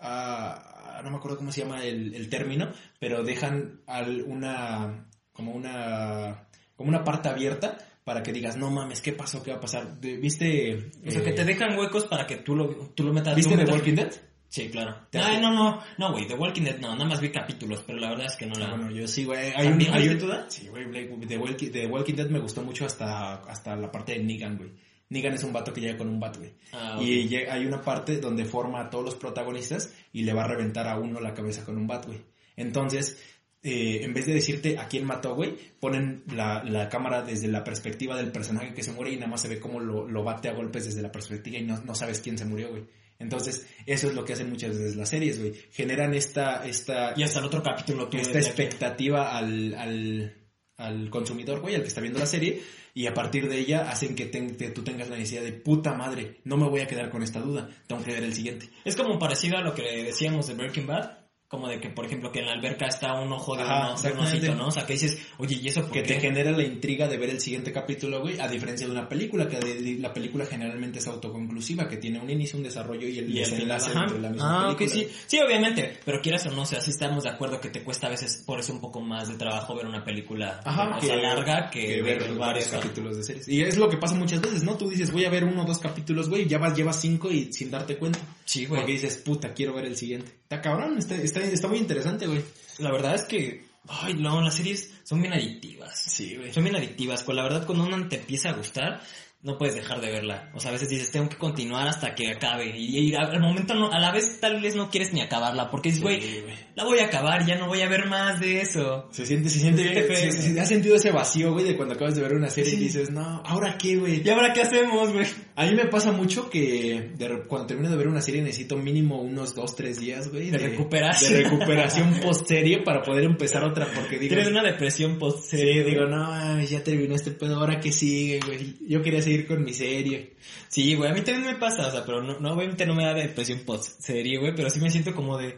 ah, no me acuerdo cómo se llama el, el término, pero dejan al, una... como una... como una parte abierta para que digas, no mames, ¿qué pasó? ¿Qué va a pasar? ¿Viste? O sea, que eh, te dejan huecos para que tú lo, tú lo metas. ¿Viste The Walking Dead? Sí, claro. ¿Te Ay, no, no, no, güey, The Walking Dead no, nada más vi capítulos, pero la verdad es que no la... Bueno, yo sí, güey. Hay un, ¿También hay un- toda? Sí, güey. Blake- The Walking, The Walking Dead me gustó mucho hasta, hasta la parte de Negan, güey. Negan es un vato que llega con un bat, güey. Ah, ok. Y hay una parte donde forma a todos los protagonistas y le va a reventar a uno la cabeza con un bat, güey. Entonces, eh, en vez de decirte a quién mató, güey, ponen la, la cámara desde la perspectiva del personaje que se muere y nada más se ve cómo lo, lo bate a golpes desde la perspectiva y no, no sabes quién se murió, güey. Entonces, eso es lo que hacen muchas veces las series, güey. Generan esta, esta, Y hasta el otro capítulo tú esta expectativa al, al, al consumidor, güey, al que está viendo la serie, y a partir de ella hacen que, ten- que tú tengas la necesidad de puta madre, no me voy a quedar con esta duda, tengo que ver el siguiente. Es como parecido a lo que decíamos de Breaking Bad. Como de que, por ejemplo, que en la alberca está un ojo de, Ajá, uno- de un osito, ¿no? O sea, que dices, oye, ¿y eso por Que qué? te genera la intriga de ver el siguiente capítulo, güey, a diferencia de una película, que la película generalmente es autoconclusiva, que tiene un inicio, un desarrollo y el Y el desenlace dentro de la misma Ah, película. sí. Sí, obviamente. Pero quieras o no, o sea, sí estamos de acuerdo que te cuesta a veces por eso un poco más de trabajo ver una película Ajá, o sea, larga que, ver ver varios varios capítulos de series. Y es lo que pasa muchas veces, ¿no? Tú dices, voy a ver uno o dos capítulos, güey, y ya vas, llevas cinco y sin darte cuenta. Sí, güey. Porque dices, puta, quiero ver el siguiente. Está cabrón, está, está, está muy interesante, güey. La verdad es que, ay, no, las series son bien adictivas. Sí, güey. Son bien adictivas. Pues la verdad, cuando una te empieza a gustar, no puedes dejar de verla. O sea, a veces dices, tengo que continuar hasta que acabe. Y, y al momento no, a la vez tal vez no quieres ni acabarla, porque dices, güey, Sí, la voy a acabar, ya no voy a ver más de eso. Se siente, se siente, Se feo. se- se- has sentido ese vacío, güey, de cuando acabas de ver una serie y dices, no, ¿ahora qué, güey? ¿Y ahora qué hacemos, güey? A mí me pasa mucho que de cuando termino de ver una serie necesito mínimo unos dos, tres días, güey. De recuperación. De recuperación post-serie para poder empezar otra, porque digo... Tienes una depresión post Sí, digo, no ya terminó este pedo, ahora qué sigue, güey. Yo quería seguir con mi serie. Sí, güey, a mí también me pasa, o sea, pero no, no obviamente no me da depresión post serie, güey, pero sí me siento como de,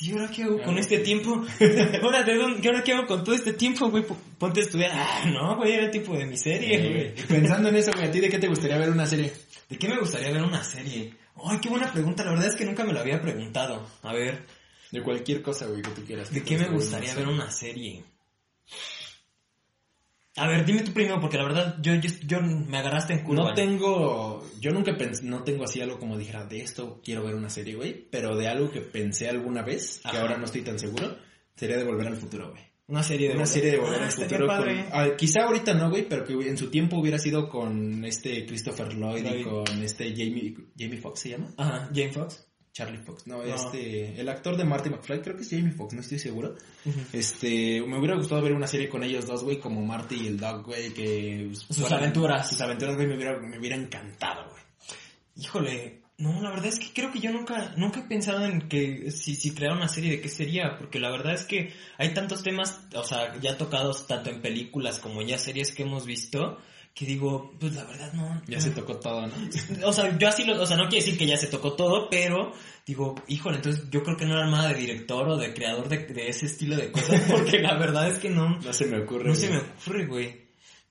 ¿y ahora qué hago con este tiempo? ¿Ahora de dónde, ahora qué hago con todo este tiempo, güey? Ponte a estudiar. Ah, no, güey, era el tiempo de mi serie, güey. Pensando en eso, güey, ¿a ti de qué te gustaría ver una serie? ¿De qué me gustaría ver una serie? Ay, qué buena pregunta, la verdad es que nunca me lo había preguntado. A ver, De cualquier cosa, güey, que tú quieras. ¿de qué me gustaría ver una serie? A ver, dime tú primero, porque la verdad yo, yo, yo me agarraste en curva. No tengo, yo nunca pensé, no tengo así algo como dijera, de esto quiero ver una serie, güey, pero de algo que pensé alguna vez, que ahora no estoy tan seguro, sería de Volver al Futuro, güey. Una serie de Una serie de Volver Ah, al Futuro. padre. con- ah, quizá ahorita no, güey, pero que en su tiempo hubiera sido con este Christopher Lloyd y con este Jamie, Jamie Foxx se llama. Ajá, Jane Fox. Charlie Fox, no, No. este, el actor de Marty McFly, creo que es Jamie Foxx, no estoy seguro. Este, me hubiera gustado ver una serie con ellos dos, güey, como Marty y el Dog, güey, que... Sus aventuras. Sus aventuras, güey, me hubiera, me hubiera encantado, güey. Híjole, no, la verdad es que creo que yo nunca, nunca he pensado en que si, si creara una serie de qué sería, porque la verdad es que hay tantos temas, o sea, ya tocados tanto en películas como ya series que hemos visto, que digo, pues la verdad no. Ya no. se tocó todo, ¿no? O sea, yo así lo, o sea, no quiere decir que ya se tocó todo, pero digo, híjole, entonces yo creo que no era nada de director o de creador de, de ese estilo de cosas, porque la verdad es que no, No se me ocurre. no se me ocurre, güey.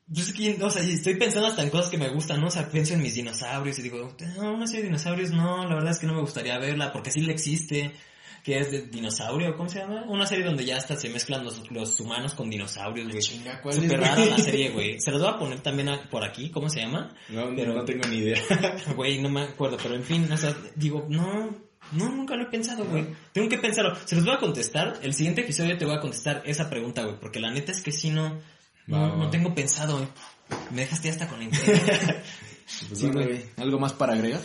Pues es que, o sea, estoy pensando hasta en cosas que me gustan, ¿no? O sea, pienso en mis dinosaurios y digo, no, una serie de dinosaurios, no, la verdad es que no me gustaría verla, porque sí le existe, que es de dinosaurio, ¿cómo se llama? Una serie donde ya hasta se mezclan los, los humanos con dinosaurios, güey. Chinga, ¿cuál es, Súper rara la serie, güey. Se los voy a poner también a- por aquí, ¿cómo se llama? No, Pero- no tengo ni idea. Güey, no me acuerdo, pero en fin, o sea, digo, no, no, nunca lo he pensado, güey. Tengo que pensarlo. Se los voy a contestar, el siguiente episodio te voy a contestar esa pregunta, güey, porque la neta es que sí no, no, no tengo pensado, güey. Me dejaste hasta con la intriga. Pues Sí, güey. ¿Algo más para agregar?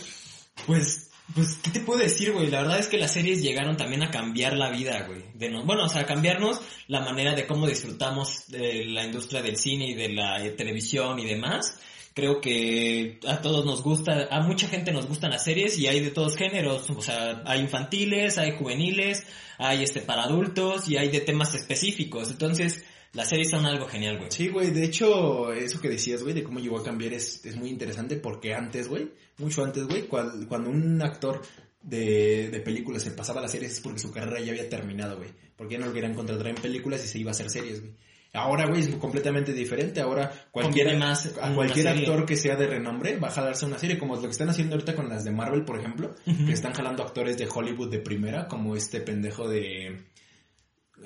Pues, pues, ¿qué te puedo decir, güey? La verdad es que las series llegaron también a cambiar la vida, güey. De no, bueno, o sea, a cambiarnos la manera de cómo disfrutamos la industria del cine y de la eh, televisión y demás. Creo que a todos nos gusta, a mucha gente nos gustan las series y hay de todos géneros, o sea, hay infantiles, hay juveniles, hay este para adultos y hay de temas específicos. Entonces, las series son algo genial, güey. Sí, güey, de hecho, eso que decías, güey, de cómo llegó a cambiar es, es muy interesante porque antes, güey, mucho antes, güey, cual- cuando un actor de, de películas se pasaba a las series es porque su carrera ya había terminado, güey. Porque ya no lo querían contratar en películas y se iba a hacer series, güey. Ahora, güey, es completamente diferente. Ahora, cualquier, más a cualquier serie. actor que sea de renombre va a jalarse una serie, como lo que están haciendo ahorita con las de Marvel, por ejemplo, que están jalando actores de Hollywood de primera, como este pendejo de...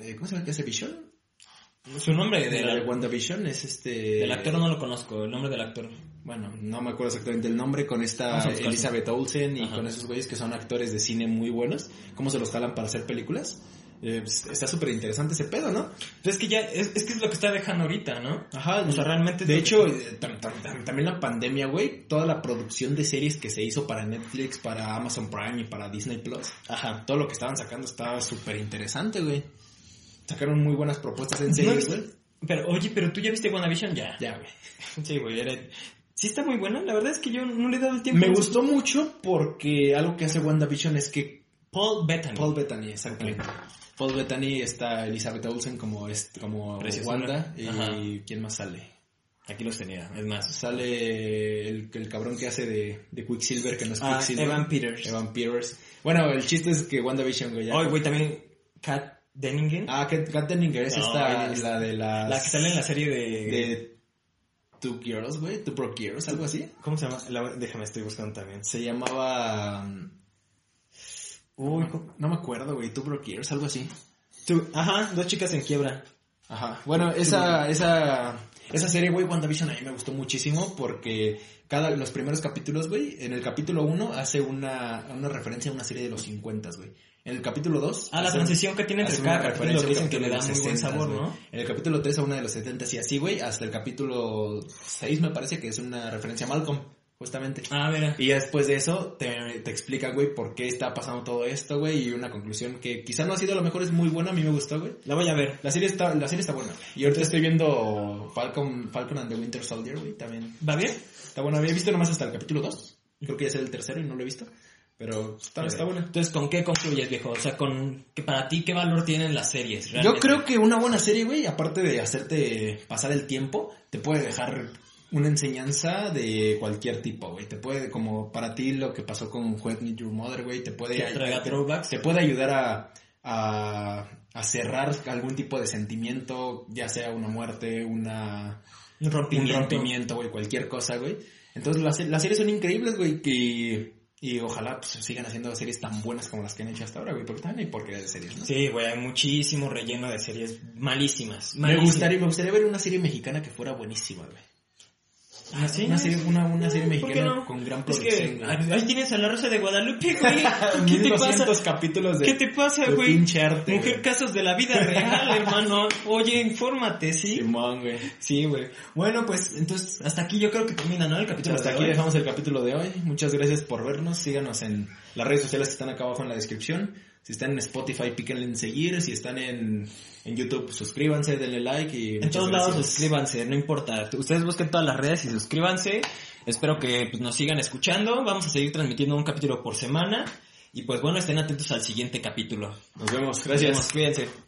eh, ¿Cómo se llama que hace Vision? Su nombre De la de WandaVision es este... del actor no lo conozco, el nombre del actor. Bueno, no me acuerdo exactamente el nombre, con esta. Elizabeth Olsen y Ajá. con esos güeyes que son actores de cine muy buenos, cómo se los jalan para hacer películas. Eh, pues, está súper interesante ese pedo, ¿no? Pues es que ya, es, es que es lo que está dejando ahorita, ¿no? Ajá, O sea, realmente... De hecho, que- eh, tam- tam- tam- también la pandemia, güey, toda la producción de series que se hizo para Netflix, para Amazon Prime y para Disney Plus, Ajá. todo lo que estaban sacando estaba súper interesante, güey. Sacaron muy buenas propuestas en series, güey. Pero, oye, pero tú ya viste WandaVision ya. Ya, güey. Sí, güey, era... Sí está muy buena, la verdad es que yo no le he dado el tiempo. Me gustó mucho porque algo que hace WandaVision es que Paul Bettany. Paul Bettany, exactamente. Paul Bettany está Elizabeth Olsen como, como. Wanda y Ajá. ¿quién más sale? Aquí los tenía, es más. Sale el, el cabrón que hace de, de Quicksilver, que no es Ah, Quicksilver. Evan Peters. Evan Peters. Bueno, el chiste es que WandaVision, güey, ya. Oye, güey, también Kat Denningen. Ah, Kat, Denninger es No, esta, es- la de las... la que sale en la serie de... De Two Girls, güey, Two Girls, algo así. ¿Cómo se llama? La- déjame, estoy buscando también. Se llamaba... um, Uy. No me acuerdo, güey, Two Broke Girls, algo así. Ajá, dos chicas en quiebra. Ajá. Bueno, esa, esa, esa serie, güey, WandaVision a mí me gustó muchísimo porque cada, los primeros capítulos, güey, en el capítulo 1 hace una, una referencia a una serie de los 50, güey. En el capítulo 2. Ah, la transición que tiene entre cada capítulo que dicen que le da muy buen sabor, ¿no? En el capítulo 3 a una de los 70 y así, güey, hasta el capítulo 6 me parece que es una referencia a Malcolm, justamente. Ah, mira. Y después de eso te, te explica, güey, por qué está pasando todo esto, güey, y una conclusión que quizá no ha sido a lo mejor es muy buena, a mí me gustó, güey. La voy a ver. La serie está, la serie está buena. Y ahorita estoy viendo Falcon, Falcon and the Winter Soldier, güey, también. ¿Va bien? Está bueno, había visto nomás hasta el capítulo 2. Creo que ya es el tercero y no lo he visto. Pero está, está bueno. Entonces, ¿con qué concluyes, viejo? O sea, con que para ti, ¿qué valor tienen las series? Yo creo que una buena serie, güey, aparte de hacerte pasar el tiempo, te puede dejar una enseñanza de cualquier tipo, güey. Te puede, como para ti lo que pasó con Who Meet Your Mother, güey, te puede, traiga throwbacks. te puede ayudar a, a, a cerrar algún tipo de sentimiento, ya sea una muerte, una, Un un rompimiento. rompimiento, güey, cualquier cosa, güey. Entonces las, las series son increíbles, güey, que... Y ojalá pues, sigan haciendo series tan buenas como las que han hecho hasta ahora, güey, porque también hay porquerías de series, ¿no? Sí, güey, hay muchísimo relleno de series malísimas. Me gustaría, me gustaría ver una serie mexicana que fuera buenísima, güey. Ah, ¿sí? Una serie, una, una serie ¿Por qué mexicana no? con gran Es producción. que güey. ahí tienes a la Rosa de Guadalupe, güey. ¿Qué te pasa? 1200 capítulos de... ¿Qué te pasa, güey? pinche arte, Mujer güey. casos de la vida real, hermano. Oye, infórmate, ¿sí? Simón, güey. Sí, güey. Bueno, pues entonces hasta aquí yo creo que termina, ¿no? El capítulo Hasta de aquí hoy. dejamos el capítulo de hoy. Muchas gracias por vernos. Síganos en las redes sociales que están acá abajo en la descripción. Si están en Spotify, píquenle en seguir. Si están en, en YouTube, suscríbanse, denle like y En todos lados suscríbanse, no importa. Ustedes busquen todas las redes y suscríbanse. Espero que pues, nos sigan escuchando. Vamos a seguir transmitiendo un capítulo por semana. Y pues bueno, estén atentos al siguiente capítulo. Nos vemos. Nos Gracias. vemos, Cuídense.